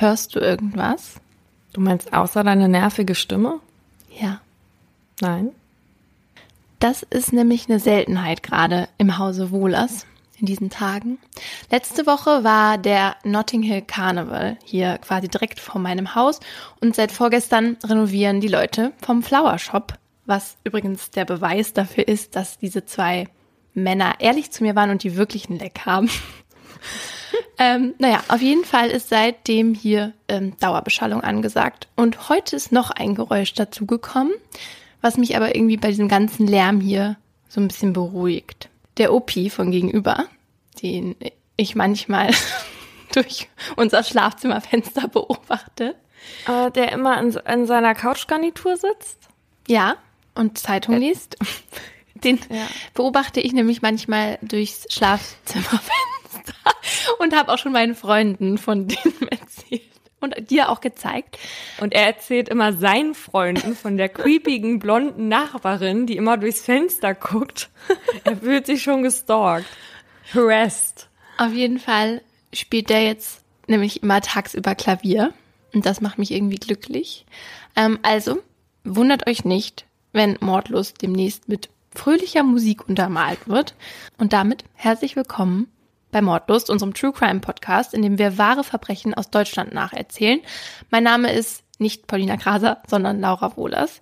Hörst du irgendwas? Du meinst außer deine nervige Stimme? Ja. Nein. Das ist nämlich eine Seltenheit gerade im Hause Wohlers in diesen Tagen. Letzte Woche war der Notting Hill Carnival hier quasi direkt vor meinem Haus und seit vorgestern renovieren die Leute vom Flower Shop, was übrigens der Beweis dafür ist, dass diese zwei Männer ehrlich zu mir waren und die wirklich einen Leck haben. Ähm, naja, auf jeden Fall ist seitdem hier ähm, Dauerbeschallung angesagt und heute ist noch ein Geräusch dazugekommen was mich aber irgendwie bei diesem ganzen Lärm hier so ein bisschen beruhigt. Der Opi von gegenüber, den ich manchmal durch unser Schlafzimmerfenster beobachte. Äh, der immer in, in seiner Couchgarnitur sitzt? Ja, und Zeitung äh. liest. Den ja. beobachte ich nämlich manchmal durchs Schlafzimmerfenster und habe auch schon meinen Freunden von dem erzählt und dir auch gezeigt. Und er erzählt immer seinen Freunden von der creepigen blonden Nachbarin, die immer durchs Fenster guckt. Er fühlt sich schon gestalkt. Harassed. Auf jeden Fall spielt der jetzt nämlich immer tagsüber Klavier. Und das macht mich irgendwie glücklich. Ähm, also, wundert euch nicht, wenn Mordlust demnächst mit fröhlicher Musik untermalt wird. Und damit herzlich willkommen bei Mordlust, unserem True Crime Podcast, in dem wir wahre Verbrechen aus Deutschland nacherzählen. Mein Name ist nicht Paulina Kraser, sondern Laura Wohlers.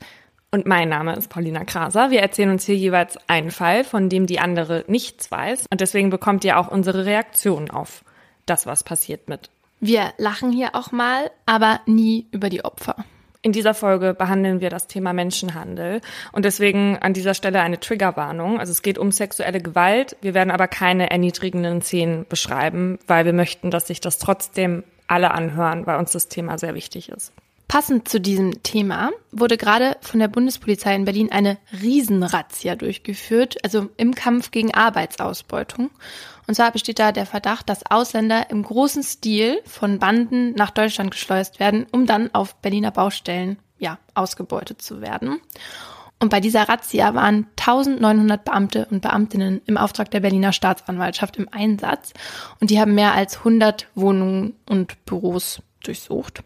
Und mein Name ist Paulina Kraser. Wir erzählen uns hier jeweils einen Fall, von dem die andere nichts weiß. Und deswegen bekommt ihr auch unsere Reaktion auf das, was passiert mit. Wir lachen hier auch mal, aber nie über die Opfer. In dieser Folge behandeln wir das Thema Menschenhandel und deswegen an dieser Stelle eine Triggerwarnung. Also es geht um sexuelle Gewalt. Wir werden aber keine erniedrigenden Szenen beschreiben, weil wir möchten, dass sich das trotzdem alle anhören, weil uns das Thema sehr wichtig ist. Passend zu diesem Thema wurde gerade von der Bundespolizei in Berlin eine Riesenrazzia durchgeführt, also im Kampf gegen Arbeitsausbeutung. Und zwar besteht da der Verdacht, dass Ausländer im großen Stil von Banden nach Deutschland geschleust werden, um dann auf Berliner Baustellen, ja, ausgebeutet zu werden. Und bei dieser Razzia waren 1900 Beamte und Beamtinnen im Auftrag der Berliner Staatsanwaltschaft im Einsatz und die haben mehr als 100 Wohnungen und Büros durchsucht.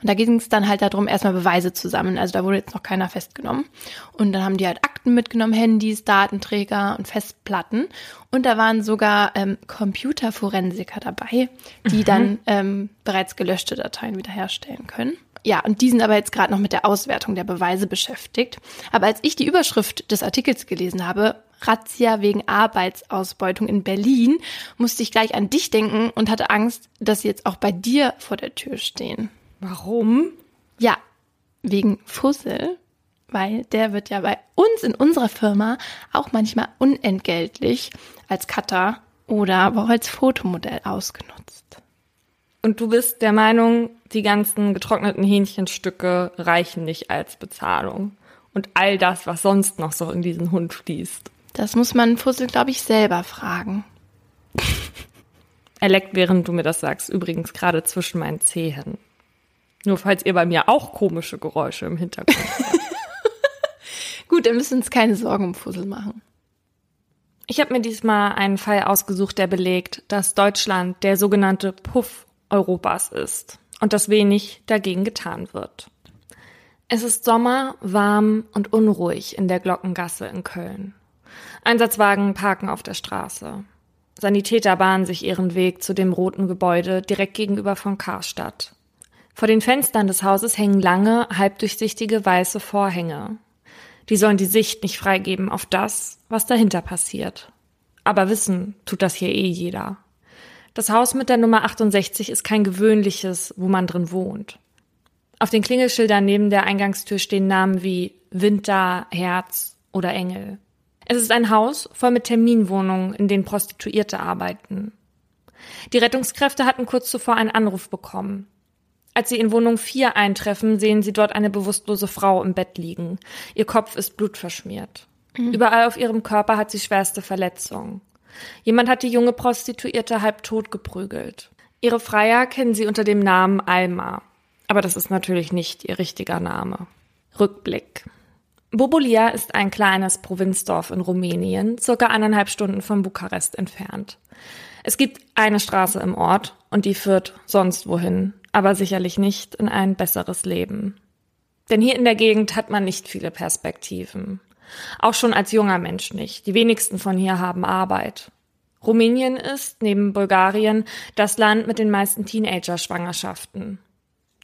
Und da ging es dann halt darum, erstmal Beweise zu sammeln. Also da wurde jetzt noch keiner festgenommen. Und dann haben die halt Akten mitgenommen, Handys, Datenträger und Festplatten. Und da waren sogar ähm, Computerforensiker dabei, die mhm. dann ähm, bereits gelöschte Dateien wiederherstellen können. Ja, und die sind aber jetzt gerade noch mit der Auswertung der Beweise beschäftigt. Aber als ich die Überschrift des Artikels gelesen habe, Razzia wegen Arbeitsausbeutung in Berlin, musste ich gleich an dich denken und hatte Angst, dass sie jetzt auch bei dir vor der Tür stehen. Warum? Ja, wegen Fussel, weil der wird ja bei uns in unserer Firma auch manchmal unentgeltlich als Cutter oder aber auch als Fotomodell ausgenutzt. Und du bist der Meinung, die ganzen getrockneten Hähnchenstücke reichen nicht als Bezahlung. Und all das, was sonst noch so in diesen Hund fließt. Das muss man Fussel, glaube ich, selber fragen. er leckt, während du mir das sagst, übrigens gerade zwischen meinen Zehen. Nur falls ihr bei mir auch komische Geräusche im Hintergrund habt. Gut, dann müssen wir uns keine Sorgen um Fussel machen. Ich habe mir diesmal einen Fall ausgesucht, der belegt, dass Deutschland der sogenannte Puff Europas ist und dass wenig dagegen getan wird. Es ist Sommer, warm und unruhig in der Glockengasse in Köln. Einsatzwagen parken auf der Straße. Sanitäter bahnen sich ihren Weg zu dem roten Gebäude direkt gegenüber von Karstadt. Vor den Fenstern des Hauses hängen lange, halbdurchsichtige weiße Vorhänge. Die sollen die Sicht nicht freigeben auf das, was dahinter passiert. Aber wissen tut das hier eh jeder. Das Haus mit der Nummer 68 ist kein gewöhnliches, wo man drin wohnt. Auf den Klingelschildern neben der Eingangstür stehen Namen wie Winter, Herz oder Engel. Es ist ein Haus voll mit Terminwohnungen, in denen Prostituierte arbeiten. Die Rettungskräfte hatten kurz zuvor einen Anruf bekommen. Als sie in Wohnung 4 eintreffen, sehen sie dort eine bewusstlose Frau im Bett liegen. Ihr Kopf ist blutverschmiert. Mhm. Überall auf ihrem Körper hat sie schwerste Verletzungen. Jemand hat die junge Prostituierte halb tot geprügelt. Ihre Freier kennen sie unter dem Namen Alma. Aber das ist natürlich nicht ihr richtiger Name. Rückblick. Bobolia ist ein kleines Provinzdorf in Rumänien, circa eineinhalb Stunden von Bukarest entfernt. Es gibt eine Straße im Ort und die führt sonst wohin, aber sicherlich nicht in ein besseres Leben. Denn hier in der Gegend hat man nicht viele Perspektiven. Auch schon als junger Mensch nicht. Die wenigsten von hier haben Arbeit. Rumänien ist, neben Bulgarien, das Land mit den meisten Teenager-Schwangerschaften.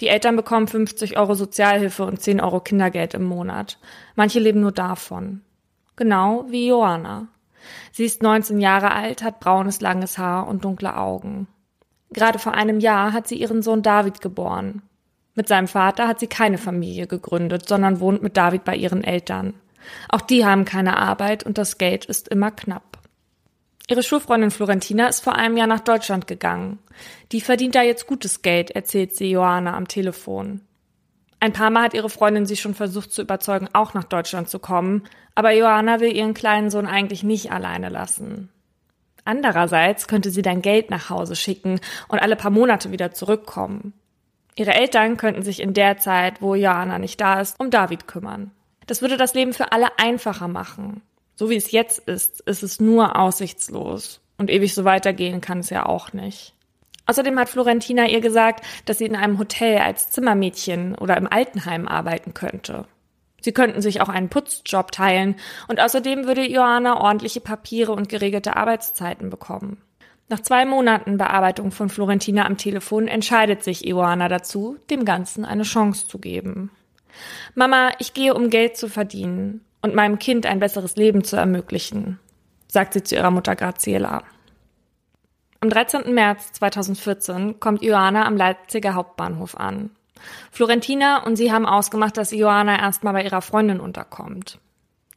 Die Eltern bekommen 50 Euro Sozialhilfe und 10 Euro Kindergeld im Monat. Manche leben nur davon. Genau wie Joanna. Sie ist 19 Jahre alt, hat braunes langes Haar und dunkle Augen. Gerade vor einem Jahr hat sie ihren Sohn David geboren. Mit seinem Vater hat sie keine Familie gegründet, sondern wohnt mit David bei ihren Eltern. Auch die haben keine Arbeit und das Geld ist immer knapp. Ihre Schulfreundin Florentina ist vor einem Jahr nach Deutschland gegangen. Die verdient da jetzt gutes Geld, erzählt sie Johanna am Telefon. Ein paar Mal hat ihre Freundin sie schon versucht zu überzeugen, auch nach Deutschland zu kommen, aber Johanna will ihren kleinen Sohn eigentlich nicht alleine lassen. Andererseits könnte sie dann Geld nach Hause schicken und alle paar Monate wieder zurückkommen. Ihre Eltern könnten sich in der Zeit, wo Johanna nicht da ist, um David kümmern. Das würde das Leben für alle einfacher machen. So wie es jetzt ist, ist es nur aussichtslos. Und ewig so weitergehen kann es ja auch nicht. Außerdem hat Florentina ihr gesagt, dass sie in einem Hotel als Zimmermädchen oder im Altenheim arbeiten könnte. Sie könnten sich auch einen Putzjob teilen und außerdem würde Johanna ordentliche Papiere und geregelte Arbeitszeiten bekommen. Nach zwei Monaten Bearbeitung von Florentina am Telefon entscheidet sich Johanna dazu, dem Ganzen eine Chance zu geben. Mama, ich gehe, um Geld zu verdienen und meinem Kind ein besseres Leben zu ermöglichen, sagt sie zu ihrer Mutter Graziela. Am 13. März 2014 kommt Johanna am Leipziger Hauptbahnhof an. Florentina und sie haben ausgemacht, dass Johanna erstmal bei ihrer Freundin unterkommt.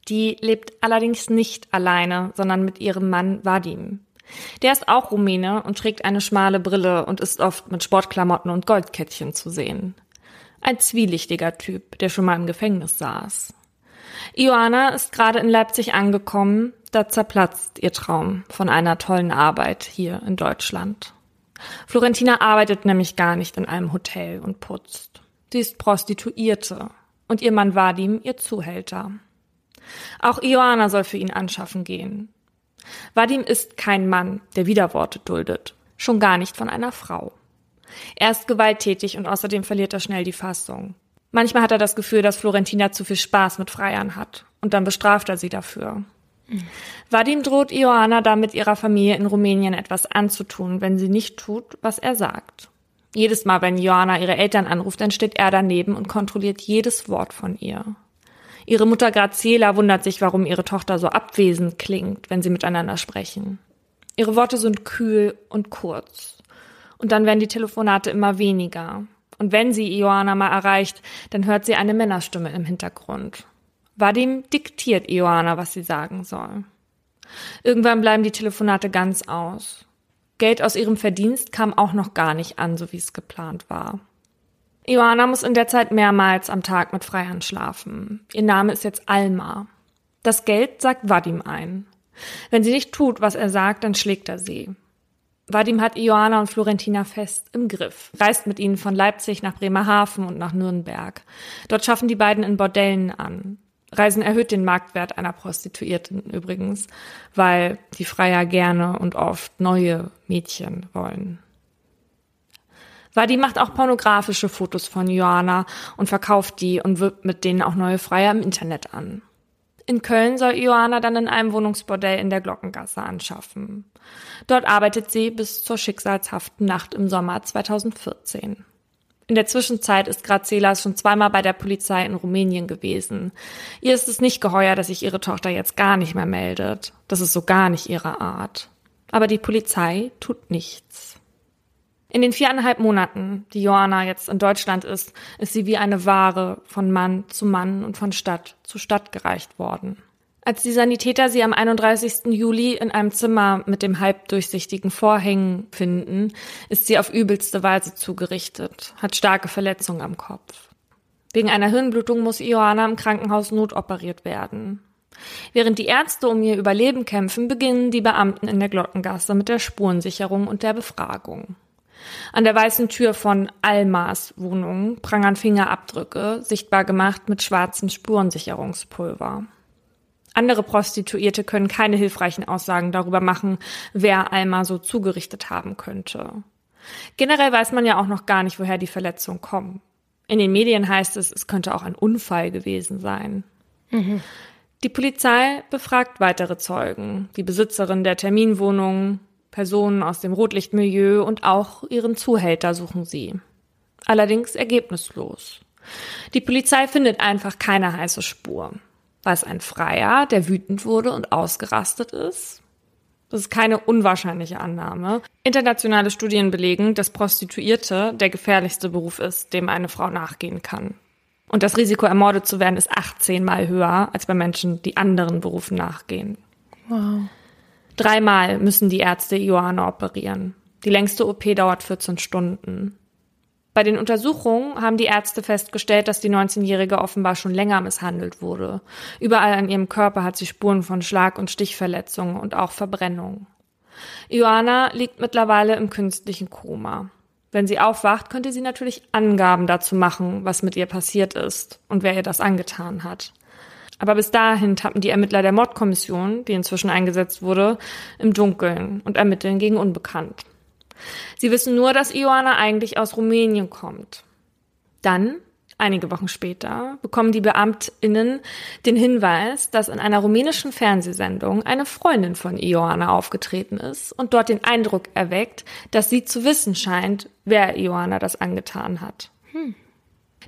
Die lebt allerdings nicht alleine, sondern mit ihrem Mann Vadim. Der ist auch Rumäne und trägt eine schmale Brille und ist oft mit Sportklamotten und Goldkettchen zu sehen. Ein zwielichtiger Typ, der schon mal im Gefängnis saß. Ioana ist gerade in Leipzig angekommen, da zerplatzt ihr Traum von einer tollen Arbeit hier in Deutschland. Florentina arbeitet nämlich gar nicht in einem Hotel und putzt. Sie ist Prostituierte und ihr Mann Vadim ihr Zuhälter. Auch Ioana soll für ihn anschaffen gehen. Vadim ist kein Mann, der Widerworte duldet, schon gar nicht von einer Frau. Er ist gewalttätig und außerdem verliert er schnell die Fassung. Manchmal hat er das Gefühl, dass Florentina zu viel Spaß mit Freiern hat und dann bestraft er sie dafür. Mhm. Vadim droht Ioana damit ihrer Familie in Rumänien etwas anzutun, wenn sie nicht tut, was er sagt. Jedes Mal, wenn Joanna ihre Eltern anruft, dann steht er daneben und kontrolliert jedes Wort von ihr. Ihre Mutter Graziela wundert sich, warum ihre Tochter so abwesend klingt, wenn sie miteinander sprechen. Ihre Worte sind kühl und kurz. Und dann werden die Telefonate immer weniger. Und wenn sie Ioana mal erreicht, dann hört sie eine Männerstimme im Hintergrund. Vadim diktiert Ioana, was sie sagen soll. Irgendwann bleiben die Telefonate ganz aus. Geld aus ihrem Verdienst kam auch noch gar nicht an, so wie es geplant war. Ioana muss in der Zeit mehrmals am Tag mit Freiern schlafen. Ihr Name ist jetzt Alma. Das Geld sagt Vadim ein. Wenn sie nicht tut, was er sagt, dann schlägt er sie. Vadim hat Ioana und Florentina fest im Griff, reist mit ihnen von Leipzig nach Bremerhaven und nach Nürnberg. Dort schaffen die beiden in Bordellen an. Reisen erhöht den Marktwert einer Prostituierten übrigens, weil die Freier gerne und oft neue Mädchen wollen. Vadim macht auch pornografische Fotos von Joanna und verkauft die und wirbt mit denen auch neue Freier im Internet an. In Köln soll Johanna dann in einem Wohnungsbordell in der Glockengasse anschaffen. Dort arbeitet sie bis zur schicksalshaften Nacht im Sommer 2014. In der Zwischenzeit ist Grazela schon zweimal bei der Polizei in Rumänien gewesen. Ihr ist es nicht geheuer, dass sich ihre Tochter jetzt gar nicht mehr meldet. Das ist so gar nicht ihre Art. Aber die Polizei tut nichts. In den viereinhalb Monaten, die Joanna jetzt in Deutschland ist, ist sie wie eine Ware von Mann zu Mann und von Stadt zu Stadt gereicht worden. Als die Sanitäter sie am 31. Juli in einem Zimmer mit dem halbdurchsichtigen Vorhängen finden, ist sie auf übelste Weise zugerichtet, hat starke Verletzungen am Kopf. Wegen einer Hirnblutung muss Joanna im Krankenhaus notoperiert werden. Während die Ärzte um ihr Überleben kämpfen, beginnen die Beamten in der Glockengasse mit der Spurensicherung und der Befragung. An der weißen Tür von Almas Wohnung prangern Fingerabdrücke, sichtbar gemacht mit schwarzem Spurensicherungspulver. Andere Prostituierte können keine hilfreichen Aussagen darüber machen, wer Alma so zugerichtet haben könnte. Generell weiß man ja auch noch gar nicht, woher die Verletzungen kommen. In den Medien heißt es, es könnte auch ein Unfall gewesen sein. Mhm. Die Polizei befragt weitere Zeugen, die Besitzerin der Terminwohnung, Personen aus dem Rotlichtmilieu und auch ihren Zuhälter suchen sie. Allerdings ergebnislos. Die Polizei findet einfach keine heiße Spur. War es ein Freier, der wütend wurde und ausgerastet ist? Das ist keine unwahrscheinliche Annahme. Internationale Studien belegen, dass Prostituierte der gefährlichste Beruf ist, dem eine Frau nachgehen kann. Und das Risiko, ermordet zu werden, ist 18 mal höher als bei Menschen, die anderen Berufen nachgehen. Wow. Dreimal müssen die Ärzte Ioana operieren. Die längste OP dauert 14 Stunden. Bei den Untersuchungen haben die Ärzte festgestellt, dass die 19-Jährige offenbar schon länger misshandelt wurde. Überall an ihrem Körper hat sie Spuren von Schlag- und Stichverletzungen und auch Verbrennungen. Ioana liegt mittlerweile im künstlichen Koma. Wenn sie aufwacht, könnte sie natürlich Angaben dazu machen, was mit ihr passiert ist und wer ihr das angetan hat. Aber bis dahin tappen die Ermittler der Mordkommission, die inzwischen eingesetzt wurde, im Dunkeln und ermitteln gegen Unbekannt. Sie wissen nur, dass Ioana eigentlich aus Rumänien kommt. Dann, einige Wochen später, bekommen die BeamtInnen den Hinweis, dass in einer rumänischen Fernsehsendung eine Freundin von Ioana aufgetreten ist und dort den Eindruck erweckt, dass sie zu wissen scheint, wer Ioana das angetan hat. Hm.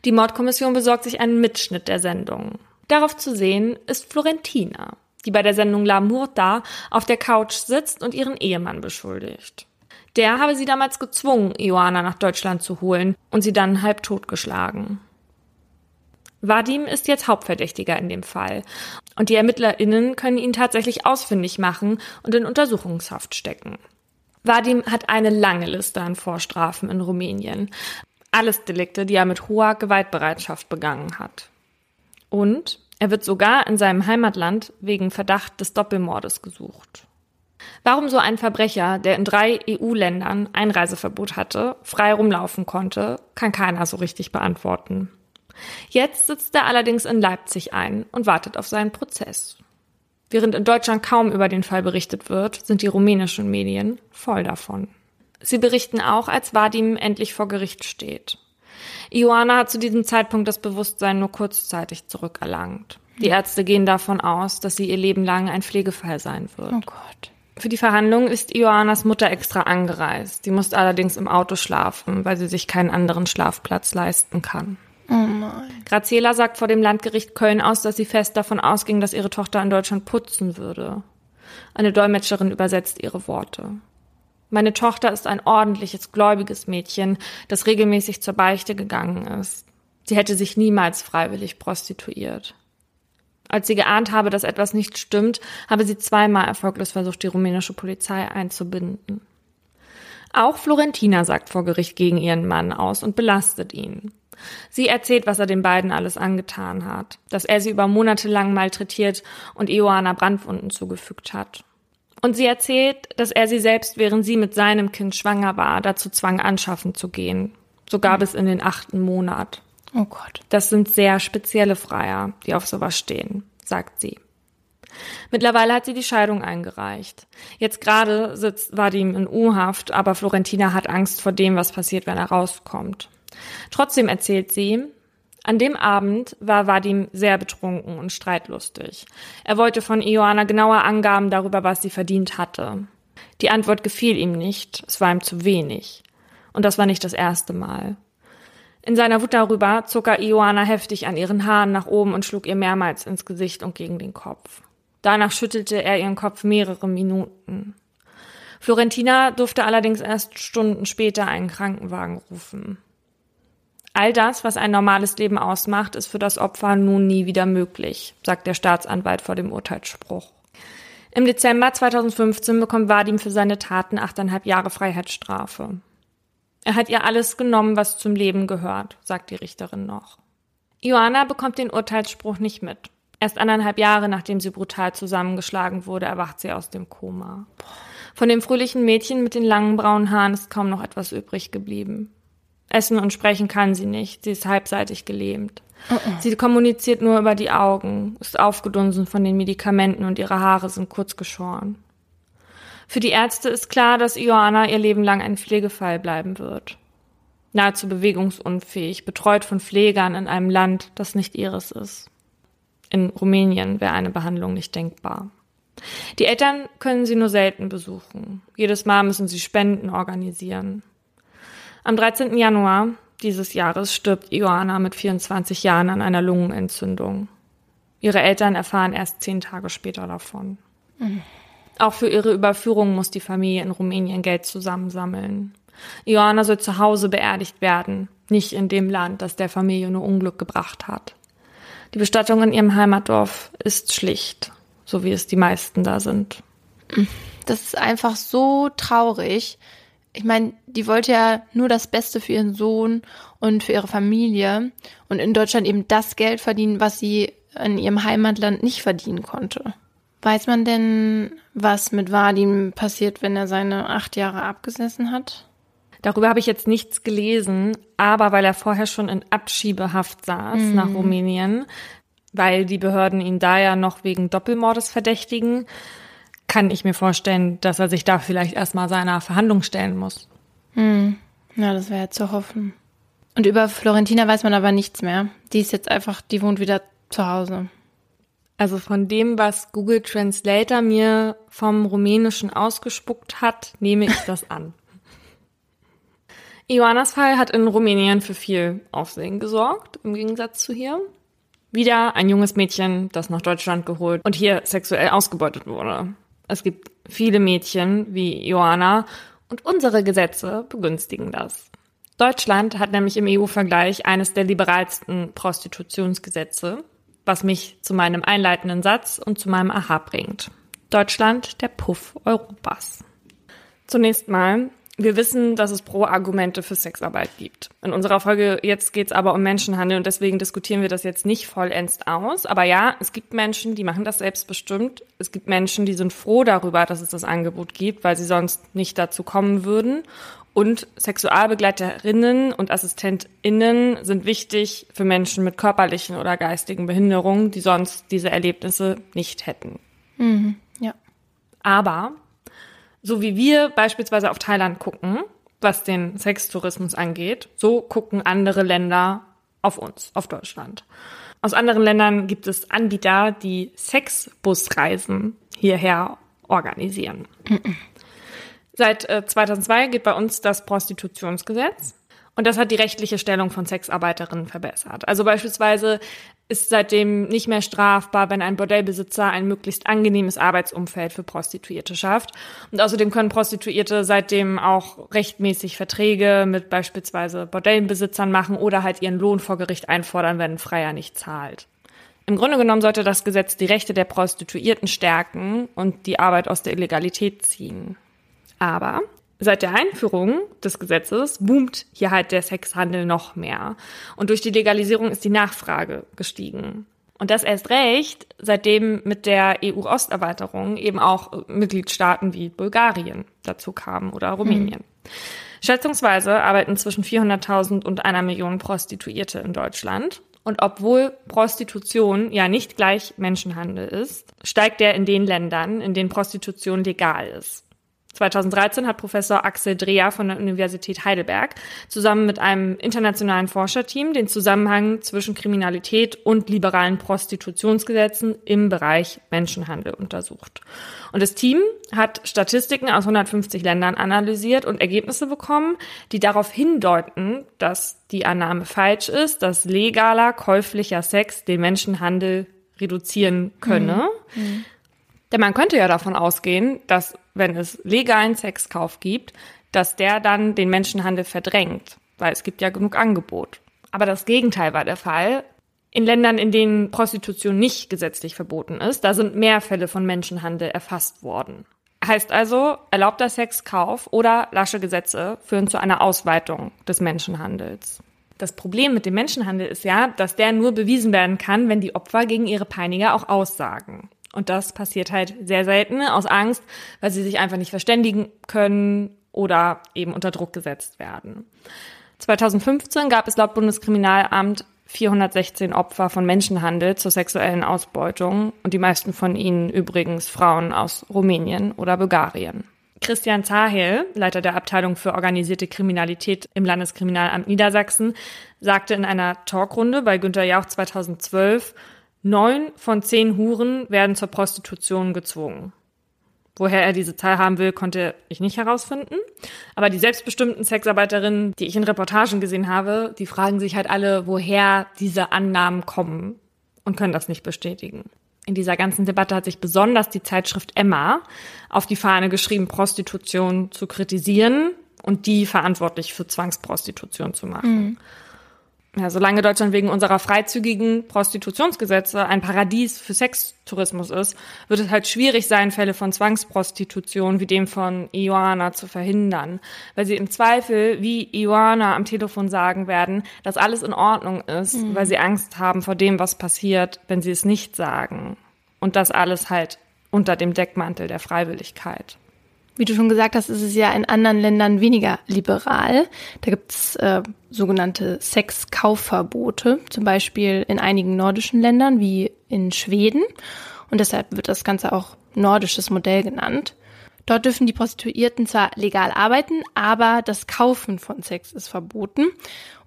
Die Mordkommission besorgt sich einen Mitschnitt der Sendung. Darauf zu sehen ist Florentina, die bei der Sendung La Murta auf der Couch sitzt und ihren Ehemann beschuldigt. Der habe sie damals gezwungen, Ioana nach Deutschland zu holen und sie dann halb totgeschlagen. Vadim ist jetzt Hauptverdächtiger in dem Fall. Und die ErmittlerInnen können ihn tatsächlich ausfindig machen und in Untersuchungshaft stecken. Vadim hat eine lange Liste an Vorstrafen in Rumänien. Alles Delikte, die er mit hoher Gewaltbereitschaft begangen hat. Und er wird sogar in seinem Heimatland wegen Verdacht des Doppelmordes gesucht. Warum so ein Verbrecher, der in drei EU-Ländern Einreiseverbot hatte, frei rumlaufen konnte, kann keiner so richtig beantworten. Jetzt sitzt er allerdings in Leipzig ein und wartet auf seinen Prozess. Während in Deutschland kaum über den Fall berichtet wird, sind die rumänischen Medien voll davon. Sie berichten auch, als Vadim endlich vor Gericht steht. Ioana hat zu diesem Zeitpunkt das Bewusstsein nur kurzzeitig zurückerlangt. Die Ärzte gehen davon aus, dass sie ihr Leben lang ein Pflegefall sein wird. Oh Gott. Für die Verhandlung ist Ioannas Mutter extra angereist. Sie musste allerdings im Auto schlafen, weil sie sich keinen anderen Schlafplatz leisten kann. Oh nein. Graziela sagt vor dem Landgericht Köln aus, dass sie fest davon ausging, dass ihre Tochter in Deutschland putzen würde. Eine Dolmetscherin übersetzt ihre Worte. Meine Tochter ist ein ordentliches, gläubiges Mädchen, das regelmäßig zur Beichte gegangen ist. Sie hätte sich niemals freiwillig prostituiert. Als sie geahnt habe, dass etwas nicht stimmt, habe sie zweimal erfolglos versucht, die rumänische Polizei einzubinden. Auch Florentina sagt vor Gericht gegen ihren Mann aus und belastet ihn. Sie erzählt, was er den beiden alles angetan hat, dass er sie über Monate lang malträtiert und Ioana Brandwunden zugefügt hat. Und sie erzählt, dass er sie selbst, während sie mit seinem Kind schwanger war, dazu zwang, anschaffen zu gehen. Sogar bis in den achten Monat. Oh Gott. Das sind sehr spezielle Freier, die auf sowas stehen, sagt sie. Mittlerweile hat sie die Scheidung eingereicht. Jetzt gerade sitzt Vadim in U-Haft, aber Florentina hat Angst vor dem, was passiert, wenn er rauskommt. Trotzdem erzählt sie, an dem Abend war Vadim sehr betrunken und streitlustig. Er wollte von Ioana genaue Angaben darüber, was sie verdient hatte. Die Antwort gefiel ihm nicht, es war ihm zu wenig. Und das war nicht das erste Mal. In seiner Wut darüber zog er Ioana heftig an ihren Haaren nach oben und schlug ihr mehrmals ins Gesicht und gegen den Kopf. Danach schüttelte er ihren Kopf mehrere Minuten. Florentina durfte allerdings erst Stunden später einen Krankenwagen rufen. All das, was ein normales Leben ausmacht, ist für das Opfer nun nie wieder möglich, sagt der Staatsanwalt vor dem Urteilsspruch. Im Dezember 2015 bekommt Vadim für seine Taten achteinhalb Jahre Freiheitsstrafe. Er hat ihr alles genommen, was zum Leben gehört, sagt die Richterin noch. Joanna bekommt den Urteilsspruch nicht mit. Erst anderthalb Jahre nachdem sie brutal zusammengeschlagen wurde, erwacht sie aus dem Koma. Von dem fröhlichen Mädchen mit den langen braunen Haaren ist kaum noch etwas übrig geblieben. Essen und sprechen kann sie nicht, sie ist halbseitig gelähmt. Sie kommuniziert nur über die Augen, ist aufgedunsen von den Medikamenten und ihre Haare sind kurz geschoren. Für die Ärzte ist klar, dass Ioana ihr Leben lang ein Pflegefall bleiben wird. Nahezu bewegungsunfähig, betreut von Pflegern in einem Land, das nicht ihres ist. In Rumänien wäre eine Behandlung nicht denkbar. Die Eltern können sie nur selten besuchen. Jedes Mal müssen sie Spenden organisieren. Am 13. Januar dieses Jahres stirbt Ioana mit 24 Jahren an einer Lungenentzündung. Ihre Eltern erfahren erst zehn Tage später davon. Mhm. Auch für ihre Überführung muss die Familie in Rumänien Geld zusammensammeln. Ioana soll zu Hause beerdigt werden, nicht in dem Land, das der Familie nur Unglück gebracht hat. Die Bestattung in ihrem Heimatdorf ist schlicht, so wie es die meisten da sind. Das ist einfach so traurig. Ich meine, die wollte ja nur das Beste für ihren Sohn und für ihre Familie und in Deutschland eben das Geld verdienen, was sie in ihrem Heimatland nicht verdienen konnte. Weiß man denn, was mit Vadim passiert, wenn er seine acht Jahre abgesessen hat? Darüber habe ich jetzt nichts gelesen, aber weil er vorher schon in Abschiebehaft saß mhm. nach Rumänien, weil die Behörden ihn da ja noch wegen Doppelmordes verdächtigen, kann ich mir vorstellen, dass er sich da vielleicht erstmal seiner Verhandlung stellen muss. Mhm. Ja, das wäre ja zu hoffen. Und über Florentina weiß man aber nichts mehr. Die ist jetzt einfach, die wohnt wieder zu Hause. Also von dem, was Google Translator mir vom Rumänischen ausgespuckt hat, nehme ich das an. Ioannas Fall hat in Rumänien für viel Aufsehen gesorgt, im Gegensatz zu hier. Wieder ein junges Mädchen, das nach Deutschland geholt und hier sexuell ausgebeutet wurde. Es gibt viele Mädchen wie Joanna und unsere Gesetze begünstigen das. Deutschland hat nämlich im EU-Vergleich eines der liberalsten Prostitutionsgesetze, was mich zu meinem einleitenden Satz und zu meinem Aha bringt. Deutschland der Puff Europas. Zunächst mal, wir wissen, dass es Pro-Argumente für Sexarbeit gibt. In unserer Folge jetzt geht es aber um Menschenhandel und deswegen diskutieren wir das jetzt nicht vollends aus. Aber ja, es gibt Menschen, die machen das selbstbestimmt. Es gibt Menschen, die sind froh darüber, dass es das Angebot gibt, weil sie sonst nicht dazu kommen würden. Und Sexualbegleiterinnen und AssistentInnen sind wichtig für Menschen mit körperlichen oder geistigen Behinderungen, die sonst diese Erlebnisse nicht hätten. Mhm, ja. Aber so wie wir beispielsweise auf Thailand gucken, was den Sextourismus angeht, so gucken andere Länder auf uns, auf Deutschland. Aus anderen Ländern gibt es Anbieter, die Sexbusreisen hierher organisieren. Seit 2002 äh, geht bei uns das Prostitutionsgesetz. Und das hat die rechtliche Stellung von Sexarbeiterinnen verbessert. Also beispielsweise ist seitdem nicht mehr strafbar, wenn ein Bordellbesitzer ein möglichst angenehmes Arbeitsumfeld für Prostituierte schafft. Und außerdem können Prostituierte seitdem auch rechtmäßig Verträge mit beispielsweise Bordellenbesitzern machen oder halt ihren Lohn vor Gericht einfordern, wenn ein Freier nicht zahlt. Im Grunde genommen sollte das Gesetz die Rechte der Prostituierten stärken und die Arbeit aus der Illegalität ziehen. Aber Seit der Einführung des Gesetzes boomt hier halt der Sexhandel noch mehr. Und durch die Legalisierung ist die Nachfrage gestiegen. Und das erst recht, seitdem mit der EU-Osterweiterung eben auch Mitgliedstaaten wie Bulgarien dazu kamen oder Rumänien. Mhm. Schätzungsweise arbeiten zwischen 400.000 und einer Million Prostituierte in Deutschland. Und obwohl Prostitution ja nicht gleich Menschenhandel ist, steigt der in den Ländern, in denen Prostitution legal ist. 2013 hat Professor Axel Dreher von der Universität Heidelberg zusammen mit einem internationalen Forscherteam den Zusammenhang zwischen Kriminalität und liberalen Prostitutionsgesetzen im Bereich Menschenhandel untersucht. Und das Team hat Statistiken aus 150 Ländern analysiert und Ergebnisse bekommen, die darauf hindeuten, dass die Annahme falsch ist, dass legaler, käuflicher Sex den Menschenhandel reduzieren könne. Mhm. Mhm. Denn man könnte ja davon ausgehen, dass wenn es legalen Sexkauf gibt, dass der dann den Menschenhandel verdrängt, weil es gibt ja genug Angebot. Aber das Gegenteil war der Fall. In Ländern, in denen Prostitution nicht gesetzlich verboten ist, da sind mehr Fälle von Menschenhandel erfasst worden. Heißt also, erlaubter Sexkauf oder lasche Gesetze führen zu einer Ausweitung des Menschenhandels. Das Problem mit dem Menschenhandel ist ja, dass der nur bewiesen werden kann, wenn die Opfer gegen ihre Peiniger auch aussagen. Und das passiert halt sehr selten aus Angst, weil sie sich einfach nicht verständigen können oder eben unter Druck gesetzt werden. 2015 gab es laut Bundeskriminalamt 416 Opfer von Menschenhandel zur sexuellen Ausbeutung und die meisten von ihnen übrigens Frauen aus Rumänien oder Bulgarien. Christian Zahel, Leiter der Abteilung für organisierte Kriminalität im Landeskriminalamt Niedersachsen, sagte in einer Talkrunde bei Günter Jauch 2012, neun von zehn Huren werden zur Prostitution gezwungen. Woher er diese Zahl haben will, konnte ich nicht herausfinden. Aber die selbstbestimmten Sexarbeiterinnen, die ich in Reportagen gesehen habe, die fragen sich halt alle, woher diese Annahmen kommen und können das nicht bestätigen. In dieser ganzen Debatte hat sich besonders die Zeitschrift Emma auf die Fahne geschrieben, Prostitution zu kritisieren und die verantwortlich für Zwangsprostitution zu machen. Mhm. Ja, solange Deutschland wegen unserer freizügigen Prostitutionsgesetze ein Paradies für Sextourismus ist, wird es halt schwierig sein, Fälle von Zwangsprostitution wie dem von Ioana zu verhindern, weil sie im Zweifel, wie Ioana am Telefon sagen werden, dass alles in Ordnung ist, mhm. weil sie Angst haben vor dem, was passiert, wenn sie es nicht sagen. Und das alles halt unter dem Deckmantel der Freiwilligkeit. Wie du schon gesagt hast, ist es ja in anderen Ländern weniger liberal. Da gibt es äh, sogenannte Sexkaufverbote, zum Beispiel in einigen nordischen Ländern wie in Schweden. Und deshalb wird das Ganze auch nordisches Modell genannt. Dort dürfen die Prostituierten zwar legal arbeiten, aber das Kaufen von Sex ist verboten.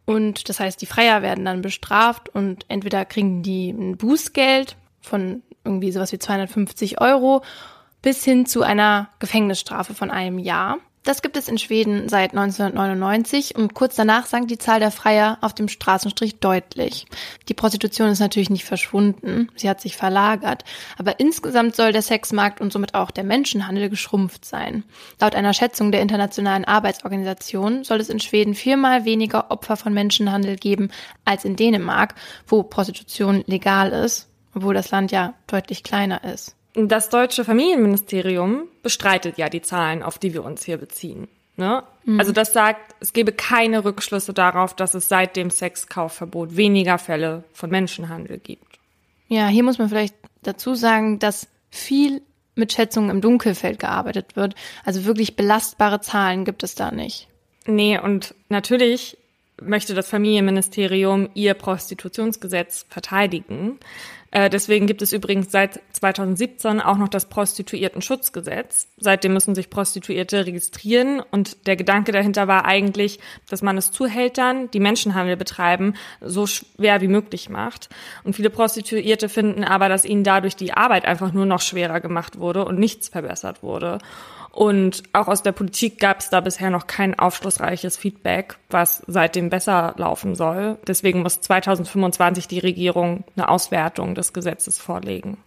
Und das heißt, die Freier werden dann bestraft und entweder kriegen die ein Bußgeld von irgendwie sowas wie 250 Euro bis hin zu einer Gefängnisstrafe von einem Jahr. Das gibt es in Schweden seit 1999 und kurz danach sank die Zahl der Freier auf dem Straßenstrich deutlich. Die Prostitution ist natürlich nicht verschwunden, sie hat sich verlagert, aber insgesamt soll der Sexmarkt und somit auch der Menschenhandel geschrumpft sein. Laut einer Schätzung der Internationalen Arbeitsorganisation soll es in Schweden viermal weniger Opfer von Menschenhandel geben als in Dänemark, wo Prostitution legal ist, obwohl das Land ja deutlich kleiner ist. Das deutsche Familienministerium bestreitet ja die Zahlen, auf die wir uns hier beziehen. Ne? Mhm. Also das sagt, es gebe keine Rückschlüsse darauf, dass es seit dem Sexkaufverbot weniger Fälle von Menschenhandel gibt. Ja, hier muss man vielleicht dazu sagen, dass viel mit Schätzungen im Dunkelfeld gearbeitet wird. Also wirklich belastbare Zahlen gibt es da nicht. Nee, und natürlich möchte das Familienministerium ihr Prostitutionsgesetz verteidigen. Äh, deswegen gibt es übrigens seit 2017 auch noch das Prostituiertenschutzgesetz. Seitdem müssen sich Prostituierte registrieren und der Gedanke dahinter war eigentlich, dass man es Zuhältern, die Menschenhandel betreiben, so schwer wie möglich macht. Und viele Prostituierte finden aber, dass ihnen dadurch die Arbeit einfach nur noch schwerer gemacht wurde und nichts verbessert wurde. Und auch aus der Politik gab es da bisher noch kein aufschlussreiches Feedback, was seitdem besser laufen soll. Deswegen muss 2025 die Regierung eine Auswertung des Gesetzes vorlegen.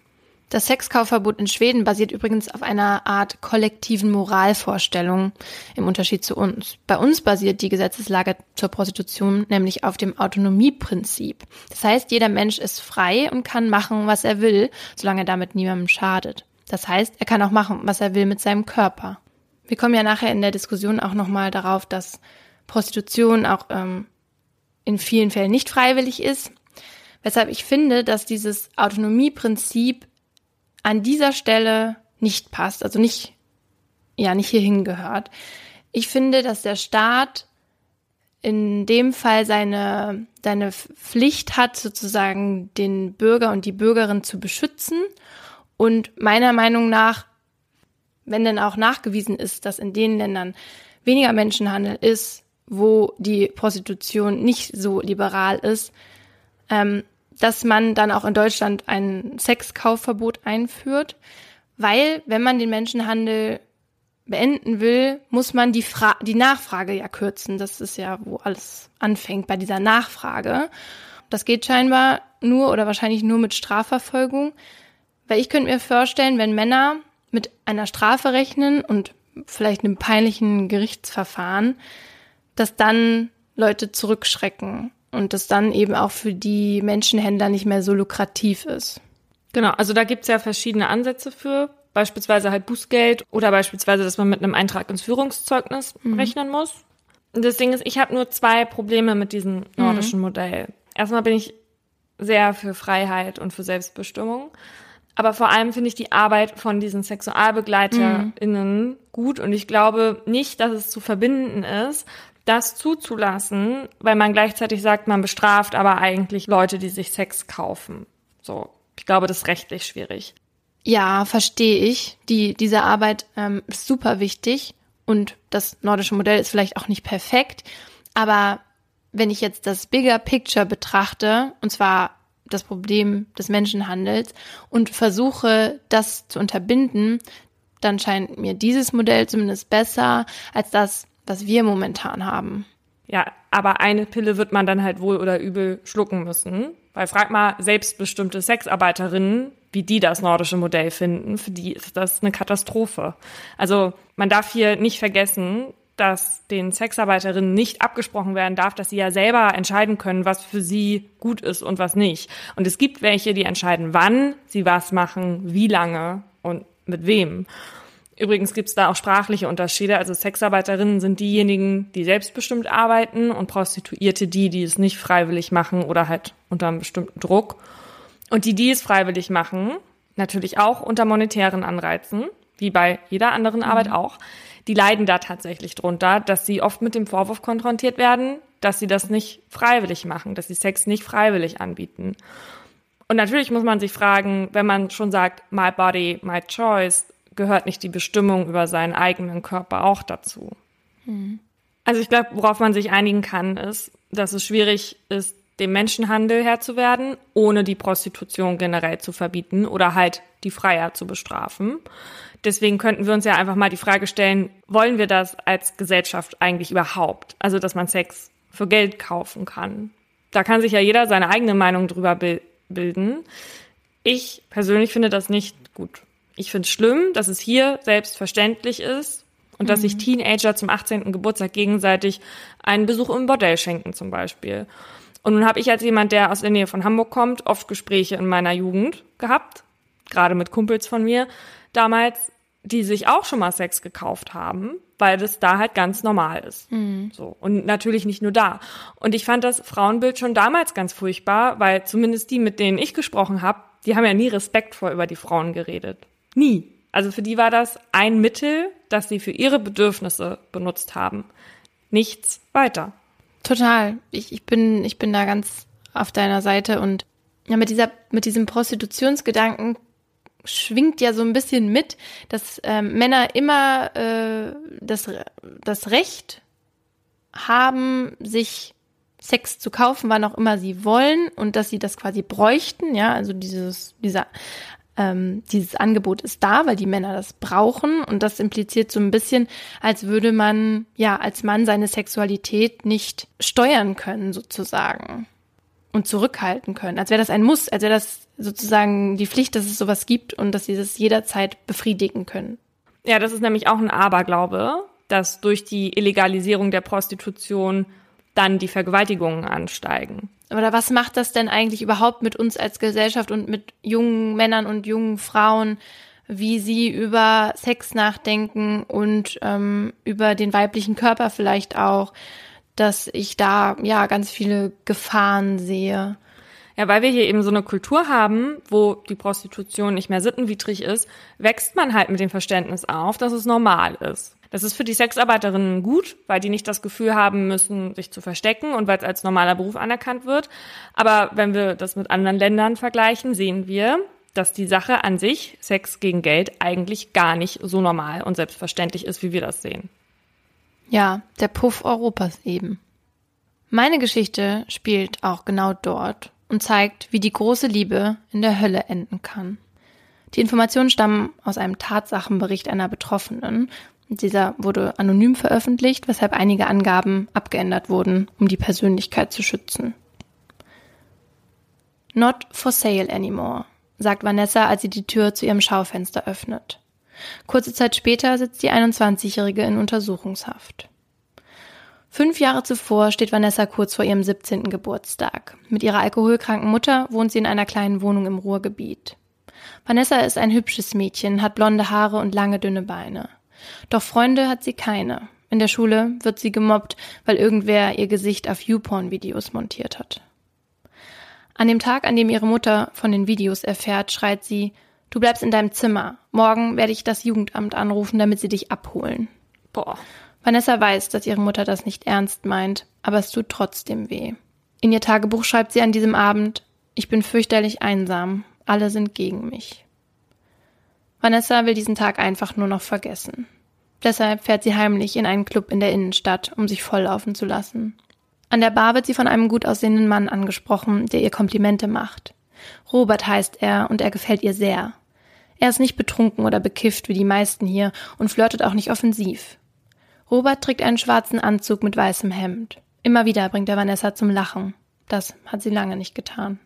Das Sexkaufverbot in Schweden basiert übrigens auf einer Art kollektiven Moralvorstellung im Unterschied zu uns. Bei uns basiert die Gesetzeslage zur Prostitution nämlich auf dem Autonomieprinzip. Das heißt, jeder Mensch ist frei und kann machen, was er will, solange er damit niemandem schadet. Das heißt, er kann auch machen, was er will mit seinem Körper. Wir kommen ja nachher in der Diskussion auch nochmal darauf, dass Prostitution auch ähm, in vielen Fällen nicht freiwillig ist. Weshalb ich finde, dass dieses Autonomieprinzip an dieser Stelle nicht passt, also nicht, ja, nicht hierhin gehört. Ich finde, dass der Staat in dem Fall seine, seine Pflicht hat, sozusagen den Bürger und die Bürgerin zu beschützen und meiner Meinung nach, wenn denn auch nachgewiesen ist, dass in den Ländern weniger Menschenhandel ist, wo die Prostitution nicht so liberal ist, ähm, dass man dann auch in Deutschland ein Sexkaufverbot einführt, weil wenn man den Menschenhandel beenden will, muss man die, Fra die Nachfrage ja kürzen. Das ist ja, wo alles anfängt bei dieser Nachfrage. Das geht scheinbar nur oder wahrscheinlich nur mit Strafverfolgung. Weil ich könnte mir vorstellen, wenn Männer mit einer Strafe rechnen und vielleicht einem peinlichen Gerichtsverfahren, dass dann Leute zurückschrecken und das dann eben auch für die Menschenhändler nicht mehr so lukrativ ist. Genau, also da gibt's ja verschiedene Ansätze für, beispielsweise halt Bußgeld oder beispielsweise, dass man mit einem Eintrag ins Führungszeugnis mhm. rechnen muss. Und das Ding ist, ich habe nur zwei Probleme mit diesem nordischen mhm. Modell. Erstmal bin ich sehr für Freiheit und für Selbstbestimmung. Aber vor allem finde ich die Arbeit von diesen SexualbegleiterInnen mhm. gut und ich glaube nicht, dass es zu verbinden ist, das zuzulassen, weil man gleichzeitig sagt, man bestraft aber eigentlich Leute, die sich Sex kaufen. So. Ich glaube, das ist rechtlich schwierig. Ja, verstehe ich. Die, diese Arbeit ähm, ist super wichtig und das nordische Modell ist vielleicht auch nicht perfekt, aber wenn ich jetzt das Bigger Picture betrachte, und zwar das Problem des Menschenhandels und versuche, das zu unterbinden, dann scheint mir dieses Modell zumindest besser als das, was wir momentan haben. Ja, aber eine Pille wird man dann halt wohl oder übel schlucken müssen. Weil frag mal selbstbestimmte Sexarbeiterinnen, wie die das nordische Modell finden. Für die ist das eine Katastrophe. Also man darf hier nicht vergessen, dass den Sexarbeiterinnen nicht abgesprochen werden darf, dass sie ja selber entscheiden können, was für sie gut ist und was nicht. Und es gibt welche, die entscheiden, wann sie was machen, wie lange und mit wem. Übrigens gibt es da auch sprachliche Unterschiede. Also Sexarbeiterinnen sind diejenigen, die selbstbestimmt arbeiten und Prostituierte die, die es nicht freiwillig machen oder halt unter einem bestimmten Druck. Und die, die es freiwillig machen, natürlich auch unter monetären Anreizen, wie bei jeder anderen Arbeit mhm. auch, die leiden da tatsächlich drunter, dass sie oft mit dem Vorwurf konfrontiert werden, dass sie das nicht freiwillig machen, dass sie Sex nicht freiwillig anbieten. Und natürlich muss man sich fragen, wenn man schon sagt, my body, my choice, gehört nicht die Bestimmung über seinen eigenen Körper auch dazu? Mhm. Also ich glaube, worauf man sich einigen kann, ist, dass es schwierig ist, dem Menschenhandel Herr zu werden, ohne die Prostitution generell zu verbieten oder halt die Freier zu bestrafen. Deswegen könnten wir uns ja einfach mal die Frage stellen, wollen wir das als Gesellschaft eigentlich überhaupt? Also, dass man Sex für Geld kaufen kann. Da kann sich ja jeder seine eigene Meinung drüber bilden. Ich persönlich finde das nicht gut. Ich finde es schlimm, dass es hier selbstverständlich ist und mhm. dass sich Teenager zum 18. Geburtstag gegenseitig einen Besuch im Bordell schenken zum Beispiel. Und nun habe ich als jemand, der aus der Nähe von Hamburg kommt, oft Gespräche in meiner Jugend gehabt, gerade mit Kumpels von mir damals, die sich auch schon mal Sex gekauft haben, weil das da halt ganz normal ist. Mhm. So. Und natürlich nicht nur da. Und ich fand das Frauenbild schon damals ganz furchtbar, weil zumindest die, mit denen ich gesprochen habe, die haben ja nie respektvoll über die Frauen geredet. Nie. Also für die war das ein Mittel, das sie für ihre Bedürfnisse benutzt haben. Nichts weiter. Total. Ich, ich, bin, ich bin da ganz auf deiner Seite und ja, mit dieser, mit diesem Prostitutionsgedanken schwingt ja so ein bisschen mit, dass ähm, Männer immer äh, das, das Recht haben, sich Sex zu kaufen, wann auch immer sie wollen und dass sie das quasi bräuchten, ja, also dieses, dieser, ähm, dieses Angebot ist da, weil die Männer das brauchen und das impliziert so ein bisschen, als würde man, ja, als Mann seine Sexualität nicht steuern können, sozusagen und zurückhalten können. Als wäre das ein Muss, als wäre das sozusagen die Pflicht, dass es sowas gibt und dass sie das jederzeit befriedigen können. Ja, das ist nämlich auch ein Aberglaube, dass durch die Illegalisierung der Prostitution dann die Vergewaltigungen ansteigen. Oder was macht das denn eigentlich überhaupt mit uns als Gesellschaft und mit jungen Männern und jungen Frauen, wie sie über Sex nachdenken und ähm, über den weiblichen Körper vielleicht auch? Dass ich da ja ganz viele Gefahren sehe. Ja, weil wir hier eben so eine Kultur haben, wo die Prostitution nicht mehr sittenwidrig ist, wächst man halt mit dem Verständnis auf, dass es normal ist. Das ist für die Sexarbeiterinnen gut, weil die nicht das Gefühl haben müssen, sich zu verstecken und weil es als normaler Beruf anerkannt wird. Aber wenn wir das mit anderen Ländern vergleichen, sehen wir, dass die Sache an sich, Sex gegen Geld, eigentlich gar nicht so normal und selbstverständlich ist, wie wir das sehen. Ja, der Puff Europas eben. Meine Geschichte spielt auch genau dort und zeigt, wie die große Liebe in der Hölle enden kann. Die Informationen stammen aus einem Tatsachenbericht einer Betroffenen. Dieser wurde anonym veröffentlicht, weshalb einige Angaben abgeändert wurden, um die Persönlichkeit zu schützen. Not for sale anymore, sagt Vanessa, als sie die Tür zu ihrem Schaufenster öffnet. Kurze Zeit später sitzt die 21-Jährige in Untersuchungshaft. Fünf Jahre zuvor steht Vanessa kurz vor ihrem 17. Geburtstag. Mit ihrer alkoholkranken Mutter wohnt sie in einer kleinen Wohnung im Ruhrgebiet. Vanessa ist ein hübsches Mädchen, hat blonde Haare und lange dünne Beine. Doch Freunde hat sie keine. In der Schule wird sie gemobbt, weil irgendwer ihr Gesicht auf YouPorn-Videos montiert hat. An dem Tag, an dem ihre Mutter von den Videos erfährt, schreit sie, Du bleibst in deinem Zimmer. Morgen werde ich das Jugendamt anrufen, damit sie dich abholen. Boah. Vanessa weiß, dass ihre Mutter das nicht ernst meint, aber es tut trotzdem weh. In ihr Tagebuch schreibt sie an diesem Abend, ich bin fürchterlich einsam, alle sind gegen mich. Vanessa will diesen Tag einfach nur noch vergessen. Deshalb fährt sie heimlich in einen Club in der Innenstadt, um sich volllaufen zu lassen. An der Bar wird sie von einem gut aussehenden Mann angesprochen, der ihr Komplimente macht. Robert heißt er und er gefällt ihr sehr. Er ist nicht betrunken oder bekifft wie die meisten hier und flirtet auch nicht offensiv. Robert trägt einen schwarzen Anzug mit weißem Hemd. Immer wieder bringt er Vanessa zum Lachen. Das hat sie lange nicht getan.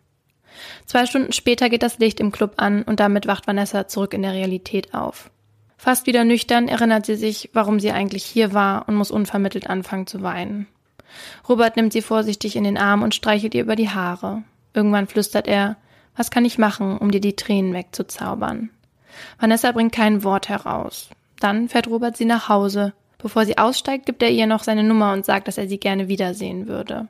Zwei Stunden später geht das Licht im Club an und damit wacht Vanessa zurück in der Realität auf. Fast wieder nüchtern erinnert sie sich, warum sie eigentlich hier war und muss unvermittelt anfangen zu weinen. Robert nimmt sie vorsichtig in den Arm und streichelt ihr über die Haare. Irgendwann flüstert er, was kann ich machen, um dir die Tränen wegzuzaubern? Vanessa bringt kein Wort heraus. Dann fährt Robert sie nach Hause. Bevor sie aussteigt, gibt er ihr noch seine Nummer und sagt, dass er sie gerne wiedersehen würde.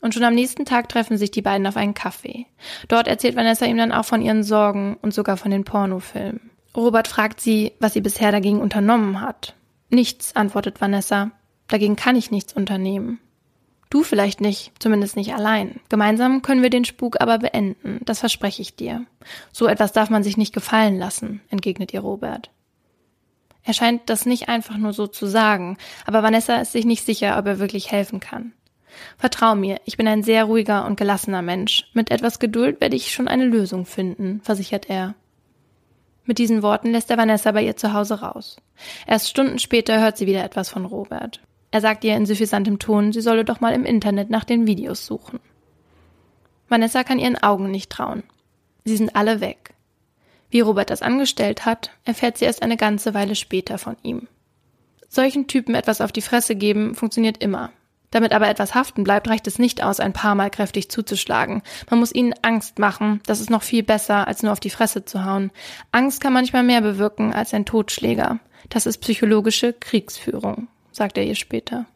Und schon am nächsten Tag treffen sich die beiden auf einen Kaffee. Dort erzählt Vanessa ihm dann auch von ihren Sorgen und sogar von den Pornofilmen. Robert fragt sie, was sie bisher dagegen unternommen hat. Nichts, antwortet Vanessa. Dagegen kann ich nichts unternehmen. Du vielleicht nicht, zumindest nicht allein. Gemeinsam können wir den Spuk aber beenden, das verspreche ich dir. So etwas darf man sich nicht gefallen lassen, entgegnet ihr Robert. Er scheint das nicht einfach nur so zu sagen, aber Vanessa ist sich nicht sicher, ob er wirklich helfen kann. Vertrau mir, ich bin ein sehr ruhiger und gelassener Mensch. Mit etwas Geduld werde ich schon eine Lösung finden, versichert er. Mit diesen Worten lässt er Vanessa bei ihr zu Hause raus. Erst Stunden später hört sie wieder etwas von Robert. Er sagt ihr in suffisantem Ton, sie solle doch mal im Internet nach den Videos suchen. Vanessa kann ihren Augen nicht trauen. Sie sind alle weg. Wie Robert das angestellt hat, erfährt sie erst eine ganze Weile später von ihm. Solchen Typen etwas auf die Fresse geben funktioniert immer. Damit aber etwas haften bleibt, reicht es nicht aus, ein paar Mal kräftig zuzuschlagen. Man muss ihnen Angst machen. Das ist noch viel besser, als nur auf die Fresse zu hauen. Angst kann manchmal mehr bewirken als ein Totschläger. Das ist psychologische Kriegsführung sagt er ihr später.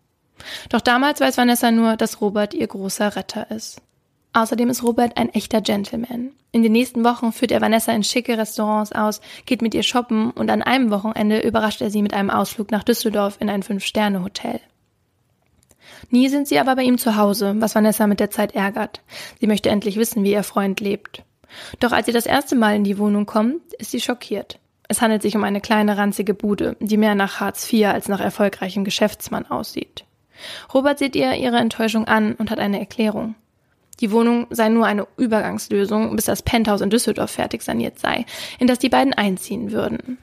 Doch damals weiß Vanessa nur, dass Robert ihr großer Retter ist. Außerdem ist Robert ein echter Gentleman. In den nächsten Wochen führt er Vanessa in schicke Restaurants aus, geht mit ihr shoppen und an einem Wochenende überrascht er sie mit einem Ausflug nach Düsseldorf in ein Fünf-Sterne-Hotel. Nie sind sie aber bei ihm zu Hause, was Vanessa mit der Zeit ärgert. Sie möchte endlich wissen, wie ihr Freund lebt. Doch als sie das erste Mal in die Wohnung kommt, ist sie schockiert. Es handelt sich um eine kleine ranzige Bude, die mehr nach Hartz IV als nach erfolgreichem Geschäftsmann aussieht. Robert sieht ihr ihre Enttäuschung an und hat eine Erklärung. Die Wohnung sei nur eine Übergangslösung, bis das Penthouse in Düsseldorf fertig saniert sei, in das die beiden einziehen würden.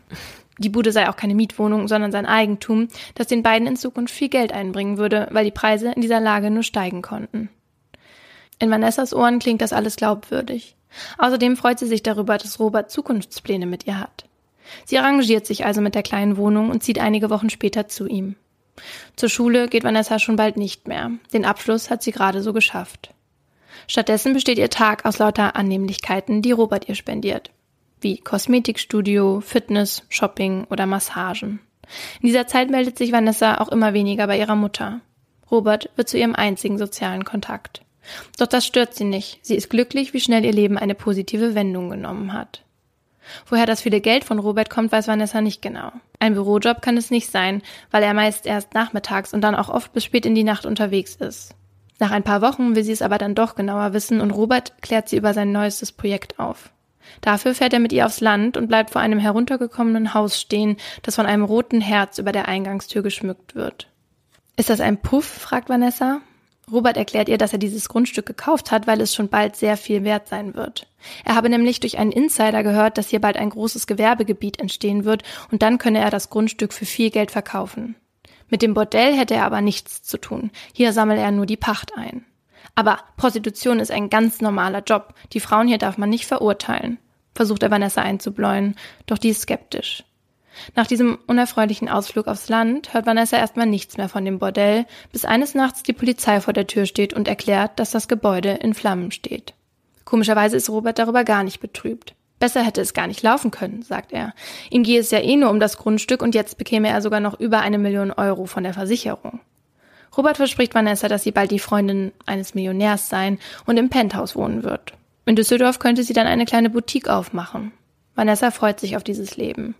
Die Bude sei auch keine Mietwohnung, sondern sein Eigentum, das den beiden in Zukunft viel Geld einbringen würde, weil die Preise in dieser Lage nur steigen konnten. In Vanessas Ohren klingt das alles glaubwürdig. Außerdem freut sie sich darüber, dass Robert Zukunftspläne mit ihr hat. Sie arrangiert sich also mit der kleinen Wohnung und zieht einige Wochen später zu ihm. Zur Schule geht Vanessa schon bald nicht mehr. Den Abschluss hat sie gerade so geschafft. Stattdessen besteht ihr Tag aus lauter Annehmlichkeiten, die Robert ihr spendiert. Wie Kosmetikstudio, Fitness, Shopping oder Massagen. In dieser Zeit meldet sich Vanessa auch immer weniger bei ihrer Mutter. Robert wird zu ihrem einzigen sozialen Kontakt. Doch das stört sie nicht. Sie ist glücklich, wie schnell ihr Leben eine positive Wendung genommen hat. Woher das viele Geld von Robert kommt, weiß Vanessa nicht genau. Ein Bürojob kann es nicht sein, weil er meist erst nachmittags und dann auch oft bis spät in die Nacht unterwegs ist. Nach ein paar Wochen will sie es aber dann doch genauer wissen und Robert klärt sie über sein neuestes Projekt auf. Dafür fährt er mit ihr aufs Land und bleibt vor einem heruntergekommenen Haus stehen, das von einem roten Herz über der Eingangstür geschmückt wird. Ist das ein Puff? fragt Vanessa. Robert erklärt ihr, dass er dieses Grundstück gekauft hat, weil es schon bald sehr viel wert sein wird. Er habe nämlich durch einen Insider gehört, dass hier bald ein großes Gewerbegebiet entstehen wird und dann könne er das Grundstück für viel Geld verkaufen. Mit dem Bordell hätte er aber nichts zu tun. Hier sammle er nur die Pacht ein. Aber Prostitution ist ein ganz normaler Job. Die Frauen hier darf man nicht verurteilen. Versucht er Vanessa einzubläuen, doch die ist skeptisch. Nach diesem unerfreulichen Ausflug aufs Land hört Vanessa erstmal nichts mehr von dem Bordell, bis eines Nachts die Polizei vor der Tür steht und erklärt, dass das Gebäude in Flammen steht. Komischerweise ist Robert darüber gar nicht betrübt. Besser hätte es gar nicht laufen können, sagt er. Ihm gehe es ja eh nur um das Grundstück und jetzt bekäme er sogar noch über eine Million Euro von der Versicherung. Robert verspricht Vanessa, dass sie bald die Freundin eines Millionärs sein und im Penthouse wohnen wird. In Düsseldorf könnte sie dann eine kleine Boutique aufmachen. Vanessa freut sich auf dieses Leben.